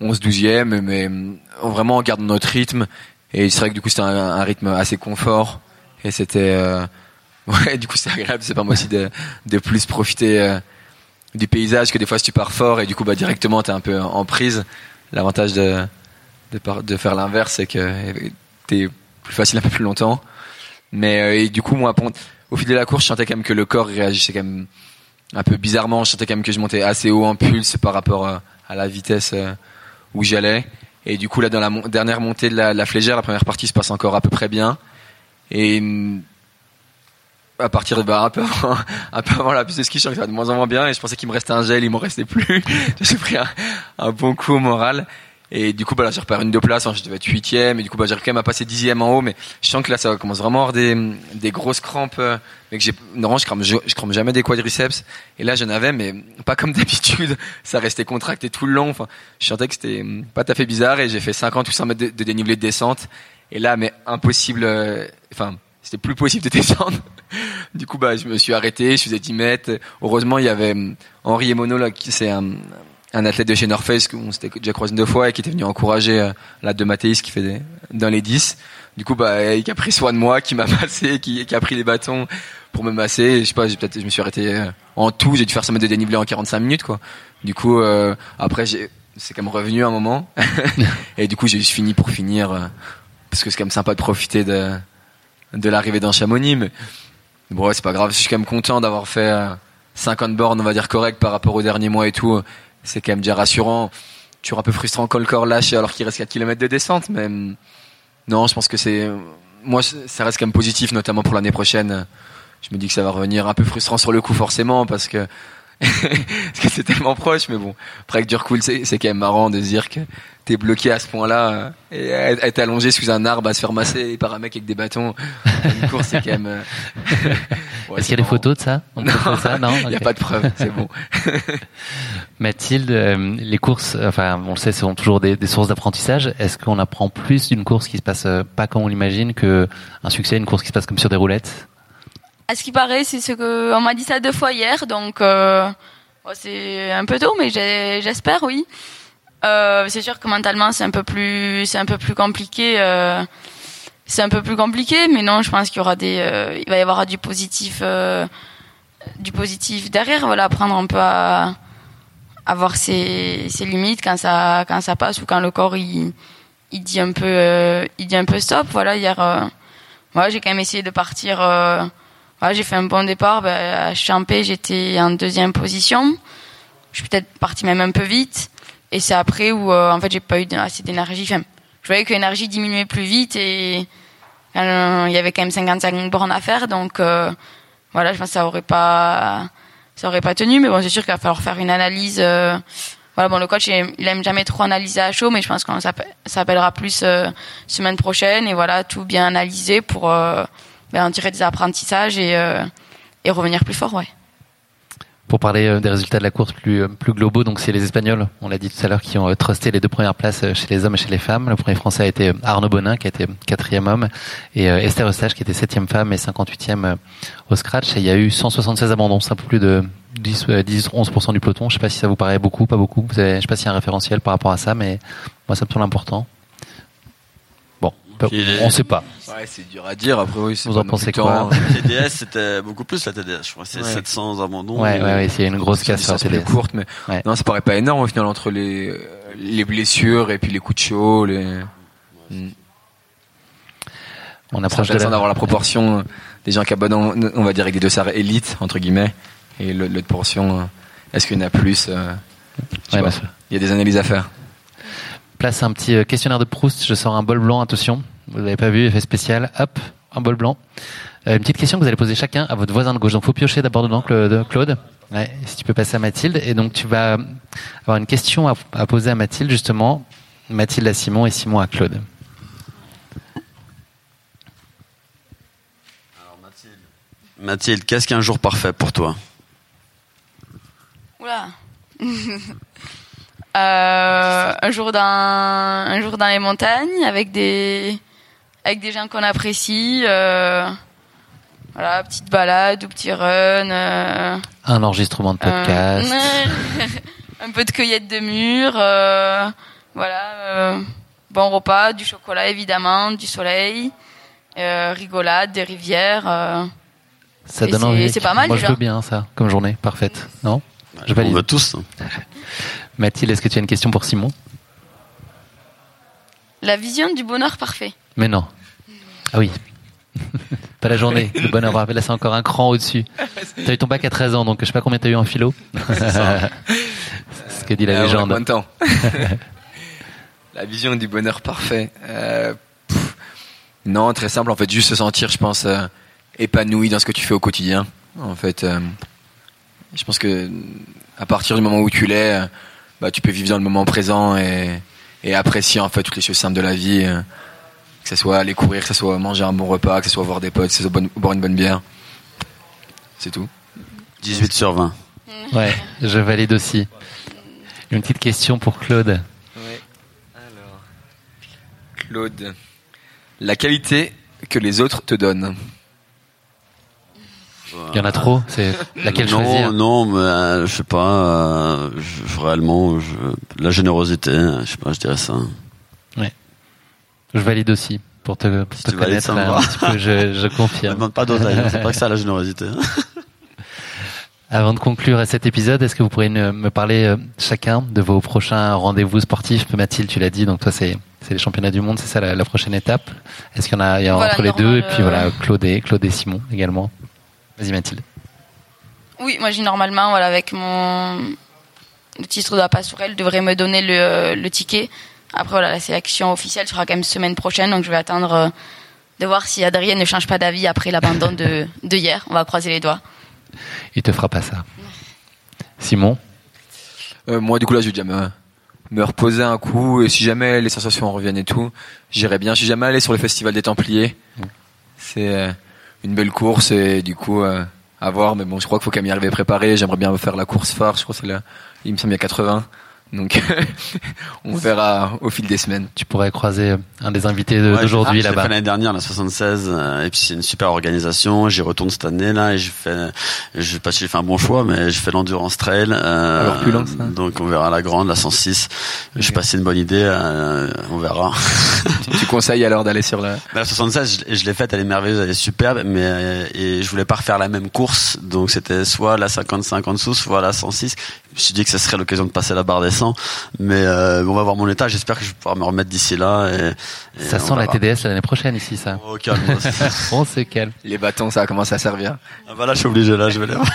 Speaker 4: 11 12e mais vraiment en gardant notre rythme. Et c'est vrai que du coup c'était un, rythme assez confort. Et c'était euh, ouais du coup c'est agréable. C'est pas moi aussi de de plus profiter euh, du paysage que des fois si tu pars fort et du coup bah directement t'es un peu en prise. L'avantage de de, faire l'inverse c'est que t'es plus facile un peu plus longtemps mais euh, du coup moi au fil de la course je sentais quand même que le corps réagissait quand même un peu bizarrement, je sentais quand même que je montais assez haut en pulse par rapport à, à la vitesse euh, où j'allais. Et du coup, là, dans la dernière montée de la, la flégère, la première partie se passe encore à peu près bien. Et à partir de bah, un peu avant, la piste de ski, je sens que ça va de moins en moins bien. Et je pensais qu'il me restait un gel, il m'en restait plus. j'ai pris un, un bon coup au moral. Et du coup, bah là, j'ai repéré une deux places. hein, je devais être huitième. Et du coup, bah, j'arrive quand même à passer dixième en haut. Mais je sens que là, ça commence vraiment à avoir des, des grosses crampes. euh, Mais que j'ai, normalement, je crame, je, crame jamais des quadriceps. Et là, j'en avais, mais pas comme d'habitude. Ça restait contracté tout le long. Enfin, je sentais que c'était hum, pas tout à fait bizarre. Et j'ai fait 50 ou 100 mètres de, de dénivelé de descente. Et là, mais impossible. euh, Enfin, c'était plus possible de descendre. Du coup, bah, je me suis arrêté, je faisais 10 mètres. Heureusement, il y avait hum, Henri Emono, là, qui c'est un, un athlète de chez North Face, qu'on s'était déjà croisé deux fois et qui était venu encourager euh, la de Mathéis qui fait des, dans les 10. Du coup, bah, il a pris soin de moi, qui m'a massé, qui, qui a pris les bâtons pour me masser. Et je sais pas, j'ai peut-être, je me suis arrêté euh, en tout, j'ai dû faire 100 mètres de dénivelé en 45 minutes, quoi. Du coup, euh, après, j'ai, c'est quand même revenu un moment. et du coup, j'ai juste fini pour finir, euh, parce que c'est quand même sympa de profiter de, de l'arrivée dans Chamonix, mais bon, ouais, c'est pas grave. Je suis quand même content d'avoir fait euh, 50 bornes, on va dire correct par rapport au dernier mois et tout. C'est quand même déjà rassurant. Toujours un peu frustrant quand le corps lâche alors qu'il reste 4 km de descente, mais hum, non, je pense que c'est, moi, ça reste quand même positif, notamment pour l'année prochaine. Je me dis que ça va revenir un peu frustrant sur le coup, forcément, parce que, c'est tellement proche, mais bon, après avec du recul, c'est c'est quand même marrant de se dire que t'es bloqué à ce point-là euh, et à être allongé sous un arbre à se faire masser par un mec avec des bâtons. Une course, c'est quand même. euh, ouais,
Speaker 1: Est-ce qu'il y a des photos de ça On Non.
Speaker 4: Il n'y a pas de preuve, c'est bon.
Speaker 1: Mathilde, euh, les courses, enfin, on le sait, sont toujours des, des sources d'apprentissage. Est-ce qu'on apprend plus d'une course qui se passe pas comme on l'imagine que un succès, une course qui se passe comme sur des roulettes?
Speaker 2: À ce qui paraît, c'est ce que on m'a dit ça deux fois hier, donc euh, bon, c'est un peu tôt, mais j'espère, oui. Euh, c'est sûr que mentalement, c'est un peu plus, c'est un peu plus compliqué. euh, c'est un peu plus compliqué, mais non, je pense qu'il y aura des, euh, il va y avoir du positif, euh, du positif derrière. Voilà, apprendre un peu à, à voir ses, ses limites quand ça, quand ça passe ou quand le corps il, il dit un peu, euh, il dit un peu stop. Voilà, hier, euh, voilà, j'ai quand même essayé de partir. voilà, j'ai fait un bon départ. Ben, à Champé, j'étais en deuxième position. Je suis peut-être partie même un peu vite. Et c'est après où, euh, en fait, j'ai pas eu assez d'énergie. Enfin, je voyais que l'énergie diminuait plus vite et euh, il y avait quand même 55 bornes à faire. Donc, euh, voilà, je pense que ça aurait pas, ça aurait pas tenu. Mais bon, c'est sûr qu'il va falloir faire une analyse. voilà, bon, le coach, il, aime jamais trop analyser à chaud, mais je pense qu'on s'appelle- s'appellera plus semaine prochaine et voilà, tout bien analyser pour ben, en tirer des apprentissages et, et revenir plus fort, ouais.
Speaker 1: Pour parler euh, des résultats de la course plus, euh, plus globaux, donc c'est les Espagnols, on l'a dit tout à l'heure, qui ont euh, trusté les deux premières places chez les hommes et chez les femmes. Le premier français a été Arnaud Bonin, qui a été quatrième homme, et Esther Eustache, qui était septième femme et 58e euh, au scratch. Il y a eu 176 abandons, c'est un peu plus de 10, euh, 10 11% du peloton. Je sais pas si ça vous paraît beaucoup, pas beaucoup. Vous avez, je sais pas s'il y a un référentiel par rapport à ça, mais moi ça me semble important.
Speaker 3: Les-
Speaker 1: on sait pas.
Speaker 4: Ouais, c'est dur à dire. Après, oui, c'est
Speaker 1: Vous en pensez quoi
Speaker 3: TDS, c'était beaucoup plus la TDS. Je crois c'est
Speaker 4: Ouais.
Speaker 3: 700 abandons.
Speaker 1: Ouais, ouais, ouais, il a une grosse
Speaker 4: C'est
Speaker 1: casse sur la télé.
Speaker 4: courte, mais
Speaker 1: Ouais.
Speaker 4: non, ça paraît pas énorme au final entre les les blessures et puis les coups de chaud. Les... Mm.
Speaker 1: On
Speaker 4: C'est
Speaker 1: approche de la...
Speaker 4: d'avoir la proportion des gens qui abandonnent, on va dire avec des dossards élites entre guillemets, et l'autre portion. euh, Est-ce qu'il y en a plus euh, sais
Speaker 1: Ouais,
Speaker 4: pas.
Speaker 1: bah,
Speaker 4: Il y a des analyses à faire.
Speaker 1: Place un petit euh, questionnaire de Proust. Je sors un bol blanc, attention. Vous l'avez pas vu, effet spécial. Hop, un bol blanc. Euh, une petite question que vous allez poser chacun à votre voisin de gauche. Donc, faut piocher d'abord dedans, Claude. Ouais, si tu peux passer à Mathilde. Et donc, tu vas avoir une question à, à poser à Mathilde, justement. Mathilde à Simon et Simon à Claude.
Speaker 3: Mathilde, qu'est-ce qu'un jour parfait pour toi?
Speaker 2: Oula. Euh, un jour dans un jour dans les montagnes avec des avec des gens qu'on apprécie. euh, voilà, petite balade ou petit run. euh,
Speaker 1: Un enregistrement de podcast.
Speaker 2: euh, un peu de cueillette de mûres. euh, voilà, euh, bon repas, du chocolat évidemment, du soleil, euh, rigolade, des rivières. euh.
Speaker 1: ça donne envie.
Speaker 2: c'est pas mal,
Speaker 1: Moi, je veux bien ça, comme journée. Parfaite. Non? Je
Speaker 3: On veut tous.
Speaker 1: Mathilde, est-ce que tu as une question pour Simon?
Speaker 2: La vision du bonheur parfait.
Speaker 1: Mais non. Ah oui. Pas la journée, le bonheur. Là, c'est encore un cran au-dessus. T'as eu ton bac à 13 ans, donc je sais pas combien t'as eu en philo. C'est ce que dit la
Speaker 4: Euh,
Speaker 1: légende.
Speaker 4: combien de temps La vision du bonheur parfait. Euh, non, très simple. En fait, juste se sentir, je pense, euh, épanoui dans ce que tu fais au quotidien. En fait, euh, je pense que à partir du moment où tu l'es, euh, bah, tu peux vivre dans le moment présent et, et apprécier en fait toutes les choses simples de la vie. euh, que ce soit aller courir, que ce soit manger un bon repas, que ce soit voir des potes, que ce soit bonne- boire une bonne bière. C'est tout.
Speaker 3: 18 sur 20.
Speaker 1: Ouais, je valide aussi. Une petite question pour Claude.
Speaker 4: Ouais. Alors, Claude, la qualité que les autres te donnent.
Speaker 1: Il y en a trop, c'est laquelle
Speaker 3: non,
Speaker 1: choisir
Speaker 3: Non, mais euh, je sais pas. euh, je- réellement, je- la générosité, je sais pas, je dirais ça.
Speaker 1: Je valide aussi pour te, pour
Speaker 3: Si
Speaker 1: te
Speaker 3: tu valides,
Speaker 1: connaître là, un petit peu. Je, confirme.
Speaker 3: demande pas d'oseille, c'est pas que ça la générosité.
Speaker 1: Avant de conclure cet épisode, est-ce que vous pourriez ne- me parler euh, chacun de vos prochains rendez-vous sportifs? Mathilde, tu l'as dit, donc toi c'est les championnats du monde, c'est ça la, la prochaine étape. Est-ce qu'il y en a, il y a
Speaker 2: Voilà,
Speaker 1: entre les deux? Et puis
Speaker 2: euh,
Speaker 1: voilà Claude et Claude et Simon également. Vas-y Mathilde.
Speaker 2: Oui, moi j'ai normalement, voilà, avec mon le titre de la passerelle, devrait me donner le, le ticket. Après, voilà, la sélection officielle sera quand même semaine prochaine, donc je vais attendre euh, de voir si Adrien ne change pas d'avis après l'abandon de, de hier. On va croiser les doigts.
Speaker 1: Il te fera pas ça. Simon,
Speaker 4: Euh, moi, du coup, là, je vais déjà me, me reposer un coup. Et si jamais les sensations reviennent et tout, j'irai bien. Je suis jamais allé sur le festival des Templiers. C'est euh, une belle course et du coup, euh, à voir. Mais bon, je crois qu'il faut quand même y arriver préparé. J'aimerais bien faire la course phare. Je crois que c'est là. Il me semble qu'il y a 80. Donc, on verra au fil des semaines.
Speaker 1: tu pourrais croiser euh, un des invités de-
Speaker 3: Ouais,
Speaker 1: d'aujourd'hui
Speaker 3: j'ai
Speaker 1: là-bas.
Speaker 3: fait l'année dernière, la 76, euh, et puis c'est une super organisation. J'y retourne cette année là, et je fais, je sais pas si j'ai fait un bon choix, mais je fais l'endurance trail. Euh,
Speaker 4: Alors, plus lent, ça
Speaker 3: Donc on verra la grande, la 106. Je sais pas si c'est une bonne idée, euh, on verra.
Speaker 4: tu, tu conseilles alors d'aller sur la.
Speaker 3: Mais la 76, je, je l'ai faite, elle est merveilleuse, elle est superbe, mais euh, et je voulais pas refaire la même course, donc c'était soit la 55 en dessous, soit la 106. Je me suis dit que ce serait l'occasion de passer la barre des 100, mais euh, on va voir mon état. J'espère que je vais pouvoir me remettre d'ici là. Et, et
Speaker 1: Ça sent la. TDS l'année prochaine ici, ça.
Speaker 3: Oh, calme.
Speaker 1: On se calme.
Speaker 4: Les bâtons, ça a commencé à servir.
Speaker 3: Ah bah là, je suis obligé, là, je vais les voir.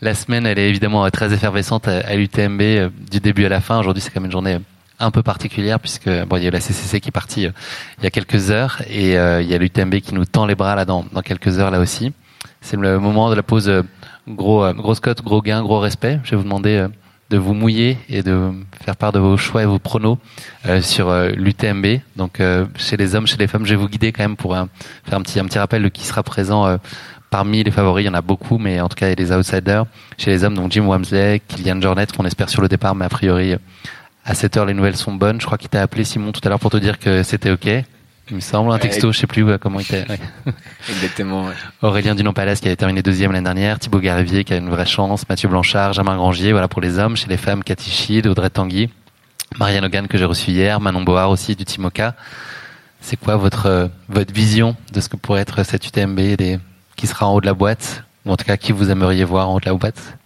Speaker 1: La semaine, elle est évidemment très effervescente à, l'UTMB euh, du début à la fin. Aujourd'hui, c'est quand même une journée euh, un peu particulière puisque bon, il y a eu la CCC qui est partie euh, il y a quelques heures et euh, il y a l'UTMB qui nous tend les bras là dans, dans quelques heures là aussi. C'est le moment de la pause. Gros, euh, grosse cote, gros gain, gros respect. Je vais vous demander euh, de vous mouiller et de faire part de vos choix et vos pronos euh, sur l'UTMB. Donc chez les hommes, chez les femmes, je vais vous guider quand même pour faire un petit, un petit rappel de qui sera présent parmi les favoris. Il y en a beaucoup, mais en tout cas il y a des outsiders. Chez les hommes, donc Jim Wamsley, Kylian Jornet, qu'on espère sur le départ, mais a priori à 7 heures les nouvelles sont bonnes. Je crois qu'il t'a appelé Simon tout à l'heure pour te dire que c'était ok. Il me semble un texto, je sais plus comment il était. ouais.
Speaker 4: Exactement. ouais.
Speaker 1: Aurélien Dunon-Palace qui avait terminé deuxième l'année dernière, Thibaut Garivier qui a une vraie chance, Mathieu Blanchard, Germain Grangier, voilà pour les hommes. Chez les femmes, Cathy Schild, Audrey Tanguy, Marianne Hogan que j'ai reçu hier, Manon Board aussi du Timoca. C'est quoi votre euh, votre vision de ce que pourrait être cette UTMB des- qui sera en haut de la boîte ou en tout cas qui vous aimeriez voir en haut de la boîte?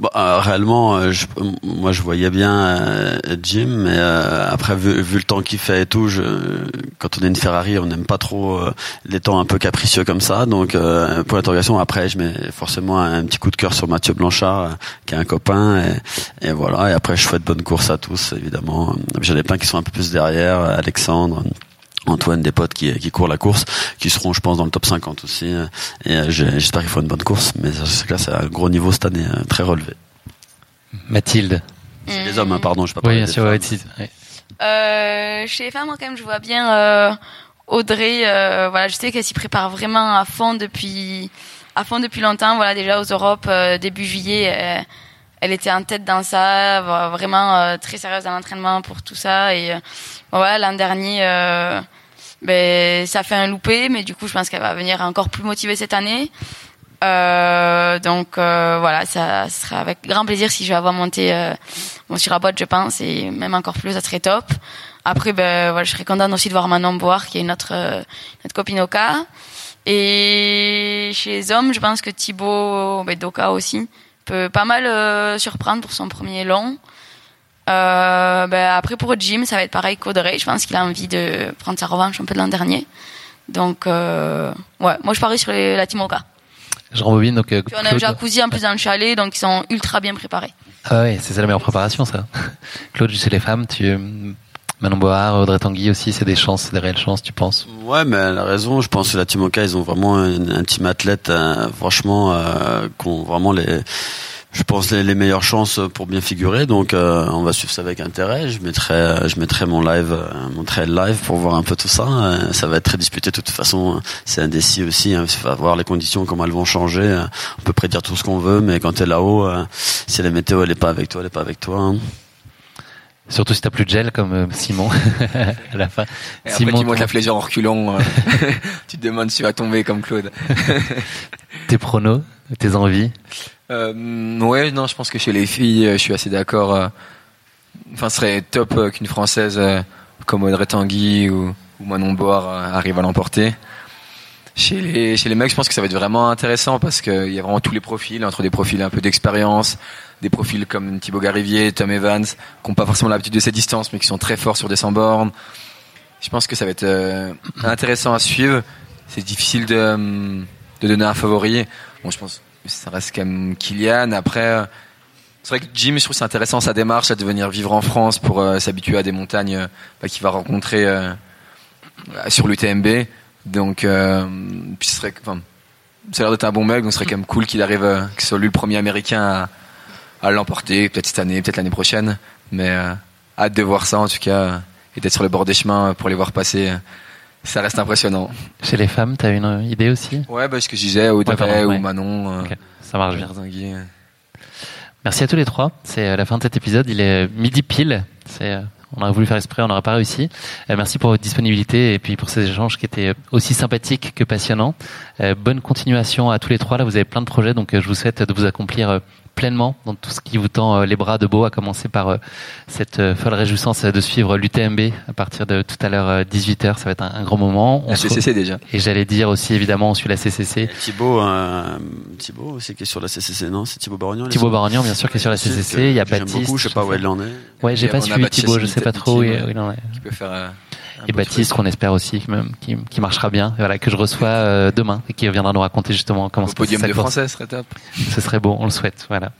Speaker 3: Bon, euh, réellement, euh, je- moi je voyais bien euh, Jim, mais euh, après vu, vu le temps qu'il fait et tout, je, quand on est une Ferrari, on n'aime pas trop euh, les temps un peu capricieux comme ça. Donc pour l'interrogation, après je mets forcément un petit coup de cœur sur Mathieu Blanchard, qui est un copain, et, et voilà. Et après je souhaite bonne course à tous, évidemment. J'en ai plein qui sont un peu plus derrière, Alexandre. Antoine, des potes qui, qui courent la course, qui seront, je pense, dans le top 50 aussi. Et euh, j'espère qu'ils feront une bonne course. Mais c'est clair, c'est un gros niveau cette année, euh, très relevé.
Speaker 1: Mathilde.
Speaker 3: C'est les hommes, hein, pardon, je peux pas
Speaker 1: Oui,
Speaker 3: parler
Speaker 1: bien
Speaker 3: des
Speaker 1: sûr.
Speaker 3: femmes.
Speaker 1: ouais.
Speaker 2: Euh, chez les femmes, moi, quand même, je vois bien euh, Audrey. euh, voilà, je sais qu'elle s'y prépare vraiment à fond depuis à fond depuis longtemps. Voilà, déjà aux Europes euh, début juillet, elle, elle était en tête dans ça, vraiment euh, très sérieuse dans l'entraînement pour tout ça. Et euh, voilà, l'an dernier, euh, ben ça fait un loupé, mais du coup, je pense qu'elle va venir encore plus motivée cette année. Euh, donc euh, voilà, ça sera avec grand plaisir si je la vois monter euh, bon, sur la boîte, je pense, et même encore plus, ça serait top. Après, ben voilà, je serais contente aussi de voir Manon Boire, qui est notre euh, notre copine Oka. Et chez les hommes, je pense que Thibaut, ben, Doka aussi, peut pas mal euh, surprendre pour son premier long. Euh, ben, après pour Jim, ça va être pareil qu'Audrey. Je pense qu'il a envie de prendre sa revanche un peu de l'an dernier. Donc, euh, ouais, moi je parie sur les, la Team Oka.
Speaker 1: Je rembobine donc. euh,
Speaker 2: Puis on a un
Speaker 1: Claude.
Speaker 2: jacuzzi en plus dans le chalet, donc ils sont ultra bien préparés.
Speaker 1: Ah ouais, c'est ça la meilleure préparation, ça. Claude, chez les femmes, tu, euh, Manon Board, Audrey Tanguy aussi, c'est des chances, c'est des réelles chances, tu penses?
Speaker 3: Ouais, mais elle a raison. Je pense que la Team Oka, ils ont vraiment un, un team athlète, euh, franchement, euh, qui ont vraiment les, je pense les, les meilleures chances pour bien figurer. Donc, euh, on va suivre ça avec intérêt. Je mettrai, euh, je mettrai mon live, euh, mon trail live pour voir un peu tout ça. Ça va être très disputé de toute façon. C'est indécis aussi. Hein. Il va voir les conditions, comment elles vont changer. On peut prédire tout ce qu'on veut, mais quand t'es là-haut, si la météo elle est pas avec toi, elle est pas avec toi. hein.
Speaker 1: Surtout si t'as plus de gel comme Simon à la fin.
Speaker 4: Et après, tu
Speaker 1: Simon,
Speaker 4: montes la flèche en reculant. euh, tu te demandes si tu vas tomber comme Claude.
Speaker 1: tes pronos, tes envies?
Speaker 4: Euh, ouais, non, je pense que chez les filles, euh, je suis assez d'accord. euh, Enfin, ce serait top euh, qu'une française comme Audrey Tanguy ou, Manon Board euh, arrive à l'emporter. Chez les, chez les mecs, je pense que ça va être vraiment intéressant parce qu'il y a vraiment tous les profils, entre des profils un peu d'expérience, des profils comme Thibaut Garivier, Tom Evans, qui n'ont pas forcément l'habitude de ces distances, mais qui sont très forts sur des 100 bornes. Je pense que ça va être intéressant à suivre. C'est difficile de, de donner un favori. Bon, je pense ça reste quand même Kylian. Après, c'est vrai que Jim, je trouve c'est intéressant sa démarche à devenir vivre en France pour euh, s'habituer à des montagnes euh, qu'il va rencontrer euh, sur l'UTMB. Donc, puis serait, ça a l'air d'être un bon mec, donc ce serait quand même cool qu'il arrive, que ce soit lui le premier américain à, l'emporter, peut-être cette année, peut-être l'année prochaine. Mais hâte de voir ça en tout cas, et d'être sur le bord des chemins pour les voir passer. Ça reste impressionnant.
Speaker 1: Chez les femmes, t'as une idée aussi
Speaker 4: Ouais, bah, ce que je disais, Audrey
Speaker 1: ouais.
Speaker 4: ou Manon. euh,
Speaker 1: ça marche bien. Merci à tous les trois. C'est euh, la fin de cet épisode. Il est midi pile. C'est, euh, on aurait voulu faire exprès, on n'aurait pas réussi. Euh, merci pour votre disponibilité et puis pour ces échanges qui étaient aussi sympathiques que passionnants. Euh, bonne continuation à tous les trois. Là, vous avez plein de projets, donc je vous souhaite de vous accomplir pleinement dans tout ce qui vous tend euh, les bras de beau, à commencer par euh, cette euh, folle réjouissance de suivre l'UTMB à partir de tout à l'heure 18h. Ça va être un, un grand moment. On
Speaker 4: La CCC déjà.
Speaker 1: Et j'allais dire aussi, évidemment, on suit la CCC.
Speaker 3: Thibaut, euh, Thibaut aussi qui est sur la CCC, non C'est Thibaut Barognan
Speaker 1: Thibaut Barognan, bien sûr, qui est sur la CCC. Il y a Baptiste.
Speaker 3: beaucoup, je sais pas où elle en est.
Speaker 1: Ouais, j'ai pas suivi Thibaut, je sais pas trop il où il en est.
Speaker 4: Qui peut faire.
Speaker 1: Et Baptiste, qu'on espère aussi qui, qui marchera bien, et voilà, que je reçois euh, demain et qui viendra nous raconter justement comment se passe
Speaker 4: podium de français serait top.
Speaker 1: Ce serait beau, on le souhaite. Voilà.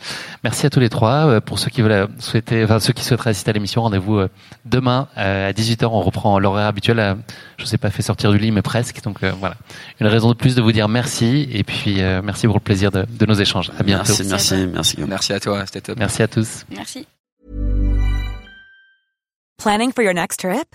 Speaker 1: Merci à tous les trois. Euh, Pour ceux qui veulent euh, souhaiter, enfin ceux qui souhaiteraient assister à l'émission, rendez-vous euh, demain euh, à 18h. On reprend l'horaire habituel. euh, Je sais pas fait sortir du lit, mais presque. Donc euh, voilà, une raison de plus de vous dire merci et puis euh, merci pour le plaisir de, de nos échanges. À bientôt.
Speaker 3: Merci, merci, merci.
Speaker 4: Merci à toi, c'était top.
Speaker 1: Merci à tous.
Speaker 2: Merci.
Speaker 5: Planning for your next trip?